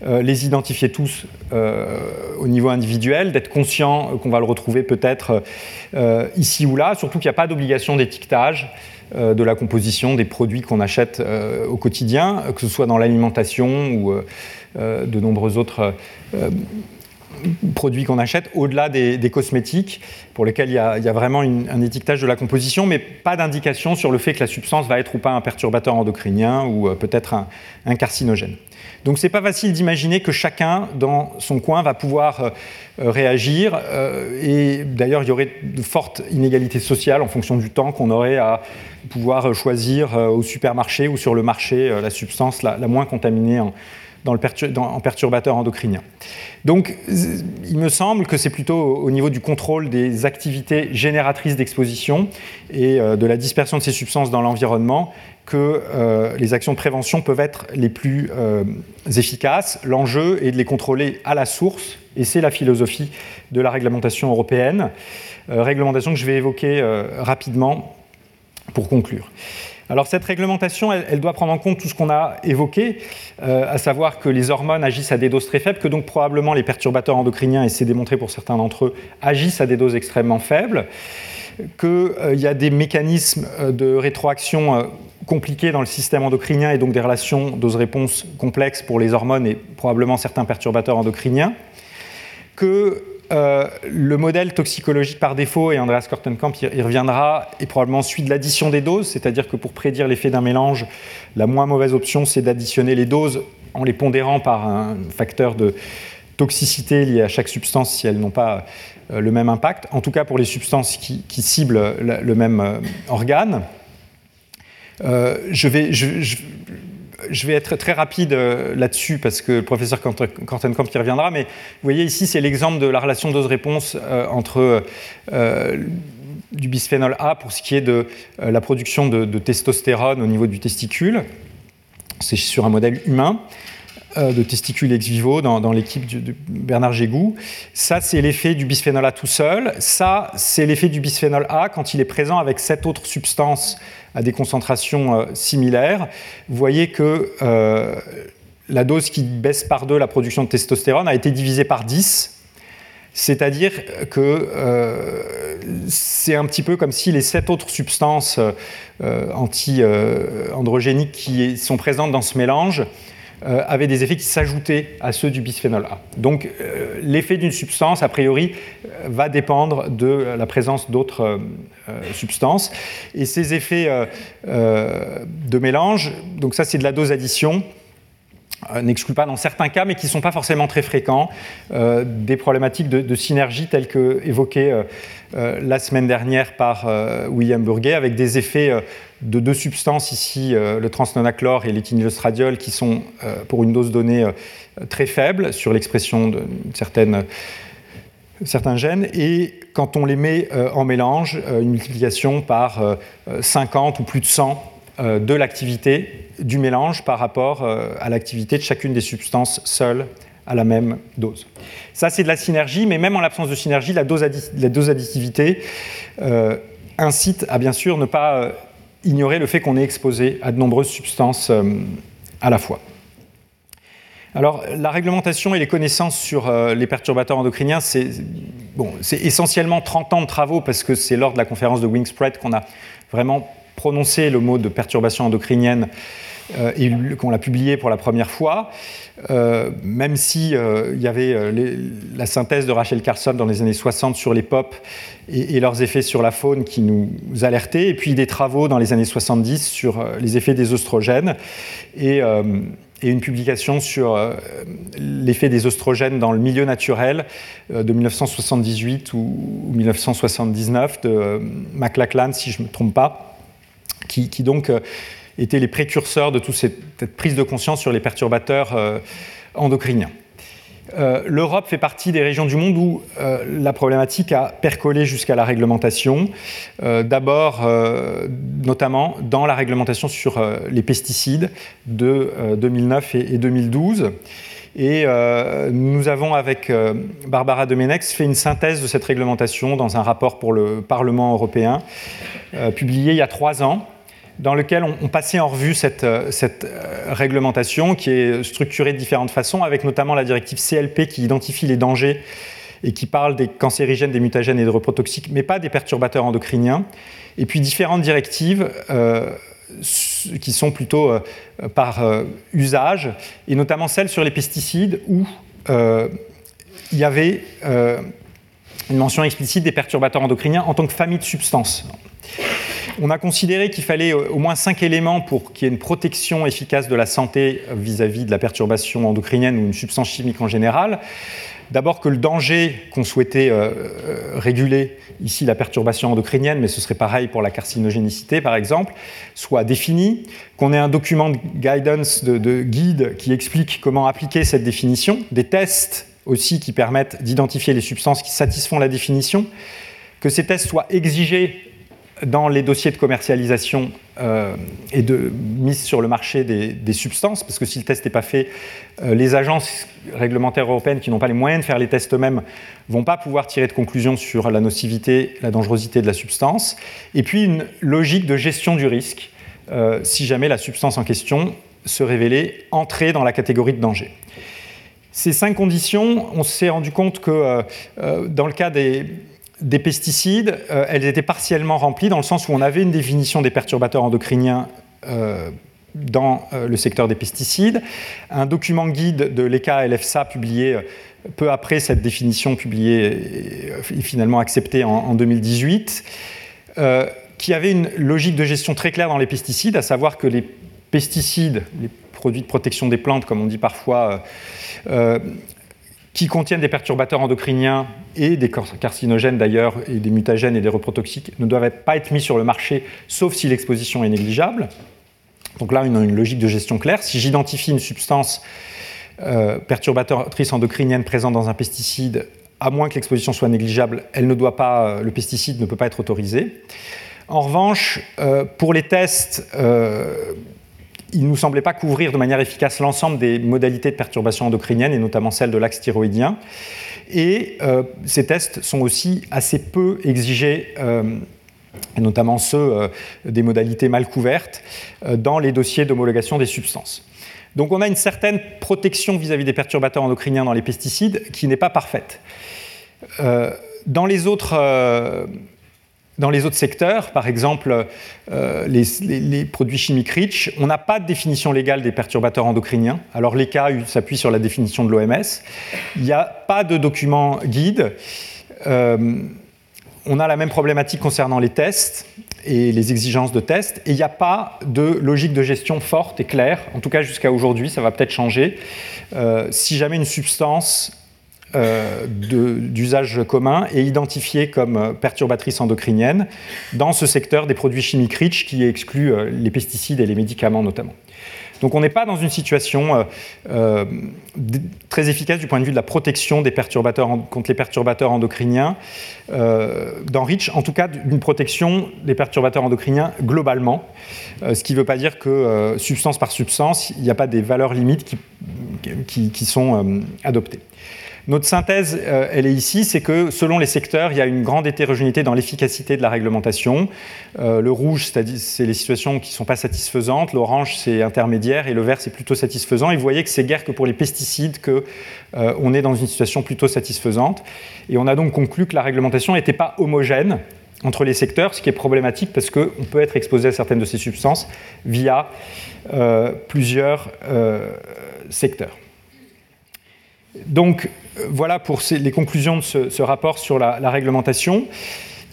euh, les identifier tous euh, au niveau individuel, d'être conscient qu'on va le retrouver peut-être ici ou là, surtout qu'il n'y a pas d'obligation d'étiquetage de la composition des produits qu'on achète au quotidien, que ce soit dans l'alimentation ou de nombreux autres produits qu'on achète, au-delà des, cosmétiques, pour lesquels il y a, vraiment un étiquetage de la composition, mais pas d'indication sur le fait que la substance va être ou pas un perturbateur endocrinien ou peut-être un carcinogène. Donc c'est pas facile d'imaginer que chacun dans son coin va pouvoir euh, euh, réagir euh, et d'ailleurs il y aurait de fortes inégalités sociales en fonction du temps qu'on aurait à pouvoir choisir au supermarché ou sur le marché la substance la, moins contaminée en, en perturbateur endocrinien. Donc, il me semble que c'est plutôt au niveau du contrôle des activités génératrices d'exposition et de la dispersion de ces substances dans l'environnement que euh, les actions de prévention peuvent être les plus euh, efficaces. L'enjeu est de les contrôler à la source, et c'est la philosophie de la réglementation européenne, euh, réglementation que je vais évoquer rapidement pour conclure. Alors cette réglementation, elle, doit prendre en compte tout ce qu'on a évoqué, à savoir que les hormones agissent à des doses très faibles, que donc probablement les perturbateurs endocriniens, et c'est démontré pour certains d'entre eux, agissent à des doses extrêmement faibles, qu'il y a des mécanismes de rétroaction compliqué dans le système endocrinien et donc des relations dose-réponse complexes pour les hormones et probablement certains perturbateurs endocriniens, que euh, le modèle toxicologique par défaut, et Andreas Kortenkamp y, reviendra, est probablement celui de l'addition des doses, c'est-à-dire que pour prédire l'effet d'un mélange, la moins mauvaise option, c'est d'additionner les doses en les pondérant par un facteur de toxicité lié à chaque substance si elles n'ont pas euh, le même impact, en tout cas pour les substances qui, ciblent le, même euh, organe. Je, vais, vais être très rapide euh, là-dessus parce que le professeur Kortenkamp y reviendra, mais vous voyez ici, c'est l'exemple de la relation dose-réponse euh, entre du bisphénol A pour ce qui est de la production de, testostérone au niveau du testicule. C'est sur un modèle humain de testicules ex vivo dans, l'équipe de Bernard Gégou. Ça, c'est l'effet du bisphénol A tout seul. Ça, c'est l'effet du bisphénol A quand il est présent avec cette autre substance à des concentrations euh, similaires, vous voyez que euh, la dose qui baisse par deux la production de testostérone a été divisée par 10. C'est-à-dire que euh, c'est un petit peu comme si les sept autres substances anti-androgéniques qui sont présentes dans ce mélange euh, avaient des effets qui s'ajoutaient à ceux du bisphénol A. Donc euh, l'effet d'une substance, a priori, euh, va dépendre de la présence d'autres substances. Et ces effets de mélange, donc ça c'est de la dose addition, n'exclut pas dans certains cas, mais qui ne sont pas forcément très fréquents, des problématiques de, synergie telles que évoquées la semaine dernière par William Burguet, avec des effets de deux substances ici, euh, le transnonachlore et l'éthinostradiol, qui sont euh, pour une dose donnée euh, très faible sur l'expression de certaines, certains gènes. Et quand on les met en mélange, une multiplication par 50 ou plus de 100 de l'activité du mélange par rapport à l'activité de chacune des substances seules à la même dose. Ça, c'est de la synergie, mais même en l'absence de synergie, la dose, la dose additivité incite à bien sûr ne pas ignorer le fait qu'on est exposé à de nombreuses substances euh, à la fois. Alors, la réglementation et les connaissances sur euh, les perturbateurs endocriniens, c'est essentiellement 30 ans de travaux parce que c'est lors de la conférence de Wingspread qu'on a vraiment prononcé le mot de perturbation endocrinienne euh, et qu'on l'a publié pour la première fois. même si il y avait la synthèse de Rachel Carson dans les années 60 sur les POP et, leurs effets sur la faune qui nous alertaient, et puis des travaux dans les années 70 sur euh, les effets des oestrogènes, et, euh, une publication sur euh, l'effet des oestrogènes dans le milieu naturel de 1978 ou, 1979 de McLachlan, si je ne me trompe pas, qui donc étaient les précurseurs de toute cette prise de conscience sur les perturbateurs endocriniens. Euh, L'Europe fait partie des régions du monde où euh, la problématique a percolé jusqu'à la réglementation. Euh, d'abord, notamment dans la réglementation sur les pesticides de 2009 et, 2012. Et nous avons, avec Barbara Domenex, fait une synthèse de cette réglementation dans un rapport pour le Parlement européen, publié il y a trois ans dans lequel on, passait en revue cette, euh, euh, réglementation qui est structurée de différentes façons, avec notamment la directive CLP qui identifie les dangers et qui parle des cancérigènes, des mutagènes et des reprotoxiques, mais pas des perturbateurs endocriniens. Et puis différentes directives euh, qui sont plutôt par usage, et notamment celles sur les pesticides où il y avait une mention explicite des perturbateurs endocriniens en tant que famille de substances. On a considéré qu'il fallait au moins cinq éléments pour qu'il y ait une protection efficace de la santé vis-à-vis de la perturbation endocrinienne ou une substance chimique en général. D'abord que le danger qu'on souhaitait euh, euh, réguler, ici la perturbation endocrinienne, mais ce serait pareil pour la carcinogénicité par exemple, soit défini, qu'on ait un document de guidance, de guide qui explique comment appliquer cette définition, des tests aussi qui permettent d'identifier les substances qui satisfont la définition, que ces tests soient exigés dans les dossiers de commercialisation euh, et de mise sur le marché des, substances, parce que si le test n'est pas fait, euh, les agences réglementaires européennes qui n'ont pas les moyens de faire les tests eux-mêmes vont pas pouvoir tirer de conclusions sur la nocivité, la dangerosité de la substance, et puis une logique de gestion du risque, euh, si jamais la substance en question se révélait entrer dans la catégorie de danger. Ces cinq conditions, on s'est rendu compte que dans le cas des, des pesticides, euh, elles étaient partiellement remplies dans le sens où on avait une définition des perturbateurs endocriniens euh, dans euh, le secteur des pesticides, un document guide de l'ECA et l'EFSA publié peu après cette définition publiée et, finalement acceptée en 2018, qui avait une logique de gestion très claire dans les pesticides, à savoir que les pesticides, les produits de protection des plantes, comme on dit parfois, qui contiennent des perturbateurs endocriniens et des carcinogènes d'ailleurs, et des mutagènes et des reprotoxiques, ne doivent pas être mis sur le marché, sauf si l'exposition est négligeable. Donc là, a une logique de gestion claire. Si j'identifie une substance euh, perturbatrice endocrinienne présente dans un pesticide, à moins que l'exposition soit négligeable, elle ne doit pas, euh, le pesticide ne peut pas être autorisé. En revanche, euh, pour les tests il ne nous semblait pas couvrir de manière efficace l'ensemble des modalités de perturbation endocrinienne, et notamment celle de l'axe thyroïdien. Et euh, ces tests sont aussi assez peu exigés, euh, notamment ceux euh, des modalités mal couvertes, dans les dossiers d'homologation des substances. Donc on a une certaine protection vis-à-vis -vis des perturbateurs endocriniens dans les pesticides qui n'est pas parfaite. dans les autres dans les autres secteurs, par exemple euh, les, produits chimiques riches, on n'a pas de définition légale des perturbateurs endocriniens. Alors l'ECA s'appuie sur la définition de l'OMS. Il n'y a pas de document guide. Euh, on a la même problématique concernant les tests et les exigences de tests, et il n'y a pas de logique de gestion forte et claire, en tout cas jusqu'à aujourd'hui, ça va peut-être changer. Euh, si jamais une substance euh, d'usage commun et identifiée comme perturbatrice endocrinienne dans ce secteur des produits chimiques riches qui exclut euh, les pesticides et les médicaments notamment. Donc on n'est pas dans une situation euh, très efficace du point de vue de la protection des perturbateurs contre les perturbateurs endocriniens dans REACH, en tout cas d'une protection des perturbateurs endocriniens globalement, ce qui ne veut pas dire que substance par substance, il n'y a pas des valeurs limites qui, qui sont adoptées. Notre synthèse, euh, elle est ici, c'est que selon les secteurs, il y a une grande hétérogénéité dans l'efficacité de la réglementation. Euh, le rouge, c'est les situations qui ne sont pas satisfaisantes, l'orange, c'est intermédiaire, et le vert, c'est plutôt satisfaisant. Et vous voyez que c'est guère que pour les pesticides qu'on euh, est dans une situation plutôt satisfaisante. Et on a donc conclu que la réglementation n'était pas homogène entre les secteurs, ce qui est problématique parce qu'on peut être exposé à certaines de ces substances via plusieurs secteurs. Donc voilà pour les conclusions de ce, rapport sur la, réglementation.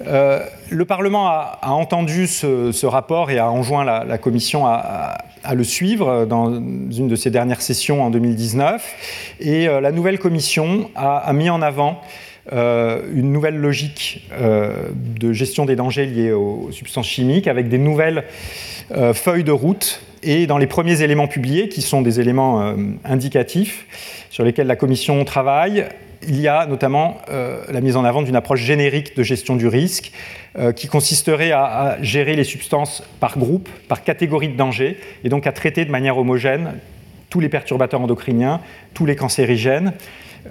Euh, le Parlement a, entendu ce, rapport et a enjoint la, Commission à, le suivre dans une de ses dernières sessions en 2019. Et euh, la nouvelle Commission a, mis en avant euh, une nouvelle logique de gestion des dangers liés aux substances chimiques avec des nouvelles feuilles de route et dans les premiers éléments publiés, qui sont des éléments indicatifs, sur lesquels la Commission travaille. Il y a notamment euh, la mise en avant d'une approche générique de gestion du risque euh, qui consisterait à, gérer les substances par groupe, par catégorie de danger, et donc à traiter de manière homogène tous les perturbateurs endocriniens, tous les cancérigènes,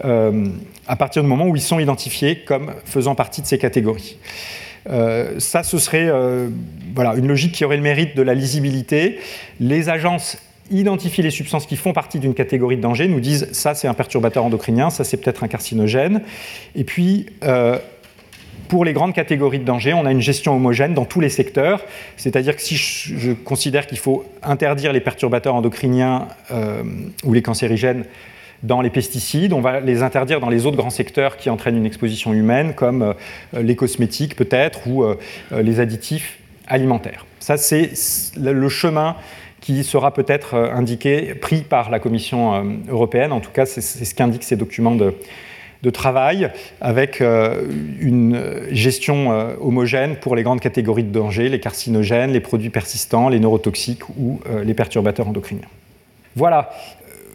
euh, à partir du moment où ils sont identifiés comme faisant partie de ces catégories. ça, ce serait voilà, une logique qui aurait le mérite de la lisibilité. Les agences identifient les substances qui font partie d'une catégorie de danger, nous disent ça c'est un perturbateur endocrinien, ça c'est peut-être un carcinogène. Et puis, euh, pour les grandes catégories de danger, on a une gestion homogène dans tous les secteurs. C'est-à-dire que si je, considère qu'il faut interdire les perturbateurs endocriniens euh, ou les cancérigènes dans les pesticides, on va les interdire dans les autres grands secteurs qui entraînent une exposition humaine, comme les cosmétiques peut-être ou les additifs alimentaires. Ça, c'est le chemin qui sera peut-être indiqué, pris par la Commission européenne. En tout cas, c'est ce qu'indiquent ces documents de, travail avec euh, une gestion euh, homogène pour les grandes catégories de dangers, les carcinogènes, les produits persistants, les neurotoxiques ou euh, les perturbateurs endocriniens. Voilà.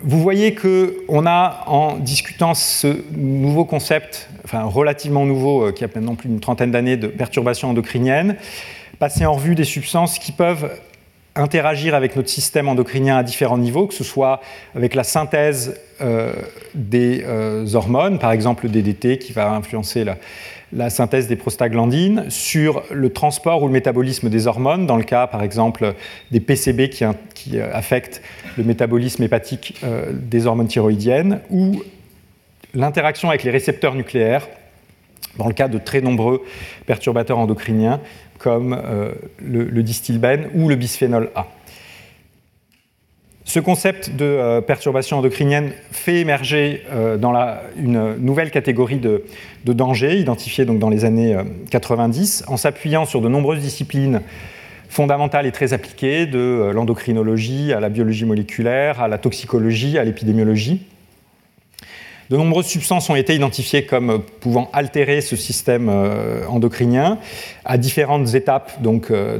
Vous voyez qu'on a, en discutant ce nouveau concept, enfin relativement nouveau, qui a maintenant plus d'une trentaine d'années de perturbations endocriniennes, passé en revue des substances qui peuvent interagir avec notre système endocrinien à différents niveaux, que ce soit avec la synthèse euh, des euh, hormones, par exemple le DDT qui va influencer la, synthèse des prostaglandines, sur le transport ou le métabolisme des hormones, dans le cas par exemple des PCB qui, euh, affectent le métabolisme hépatique des hormones thyroïdiennes, ou l'interaction avec les récepteurs nucléaires, dans le cas de très nombreux perturbateurs endocriniens comme euh, le, distilbène ou le bisphénol A. Ce concept de euh, perturbation endocrinienne fait émerger euh, une nouvelle catégorie de, dangers, identifiés donc dans les années 90, en s'appuyant sur de nombreuses disciplines fondamentales et très appliquées, de l'endocrinologie à la biologie moléculaire, à la toxicologie, à l'épidémiologie. De nombreuses substances ont été identifiées comme pouvant altérer ce système euh, endocrinien à différentes étapes euh,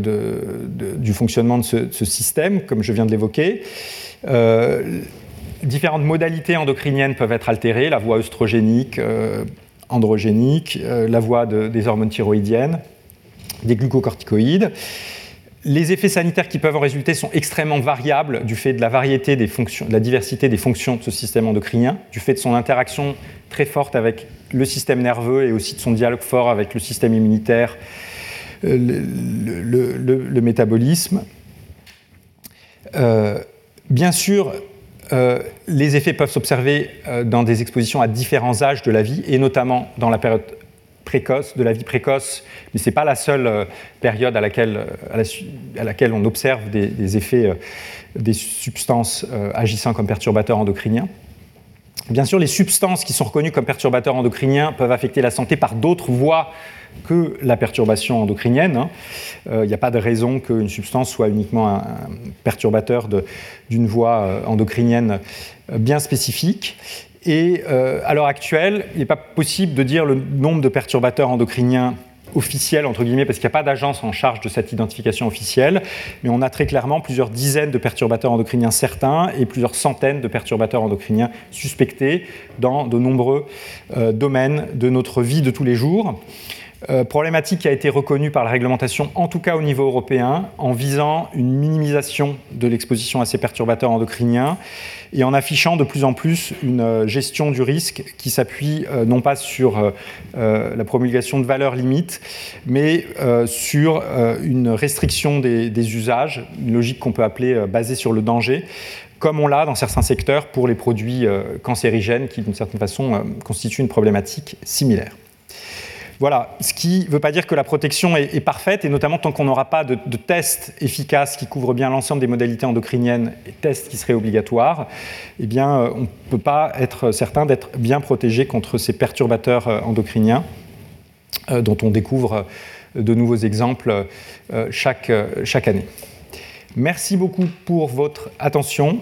du fonctionnement de ce, système, comme je viens de l'évoquer. Euh, différentes modalités endocriniennes peuvent être altérées, la voie œstrogénique, androgénique, la voie des hormones thyroïdiennes, des glucocorticoïdes. Les effets sanitaires qui peuvent en résulter sont extrêmement variables du fait de la variété des fonctions, de la diversité des fonctions de ce système endocrinien, du fait de son interaction très forte avec le système nerveux et aussi de son dialogue fort avec le système immunitaire, euh, le, métabolisme. Euh, bien sûr, euh, les effets peuvent s'observer dans des expositions à différents âges de la vie, et notamment dans la période précoce, de la vie précoce, mais ce n'est pas la seule euh, période à laquelle, euh, à, laquelle on observe des, effets euh, des substances agissant comme perturbateurs endocriniens. Bien sûr, les substances qui sont reconnues comme perturbateurs endocriniens peuvent affecter la santé par d'autres voies que la perturbation endocrinienne. Hein. Il n'y a pas de raison qu'une substance soit uniquement un, perturbateur d'une voie endocrinienne bien spécifique. Et euh, à l'heure actuelle, il n'est pas possible de dire le nombre de perturbateurs endocriniens officiels, entre guillemets, parce qu'il n'y a pas d'agence en charge de cette identification officielle, mais on a très clairement plusieurs dizaines de perturbateurs endocriniens certains et plusieurs centaines de perturbateurs endocriniens suspectés dans de nombreux euh, domaines de notre vie de tous les jours. Euh, problématique qui a été reconnue par la réglementation, en tout cas au niveau européen, en visant une minimisation de l'exposition à ces perturbateurs endocriniens et en affichant de plus en plus une euh, gestion du risque qui s'appuie euh, non pas sur la promulgation de valeurs limites, mais sur une restriction des, des, usages, une logique qu'on peut appeler basée sur le danger, comme on l'a dans certains secteurs pour les produits cancérigènes qui, d'une certaine façon, constituent une problématique similaire. Voilà, ce qui ne veut pas dire que la protection est, parfaite, et notamment tant qu'on n'aura pas de, tests efficaces qui couvrent bien l'ensemble des modalités endocriniennes et tests qui seraient obligatoires, eh bien, euh, on ne peut pas être certain d'être bien protégé contre ces perturbateurs euh, endocriniens euh, dont on découvre de nouveaux exemples chaque, chaque année. Merci beaucoup pour votre attention.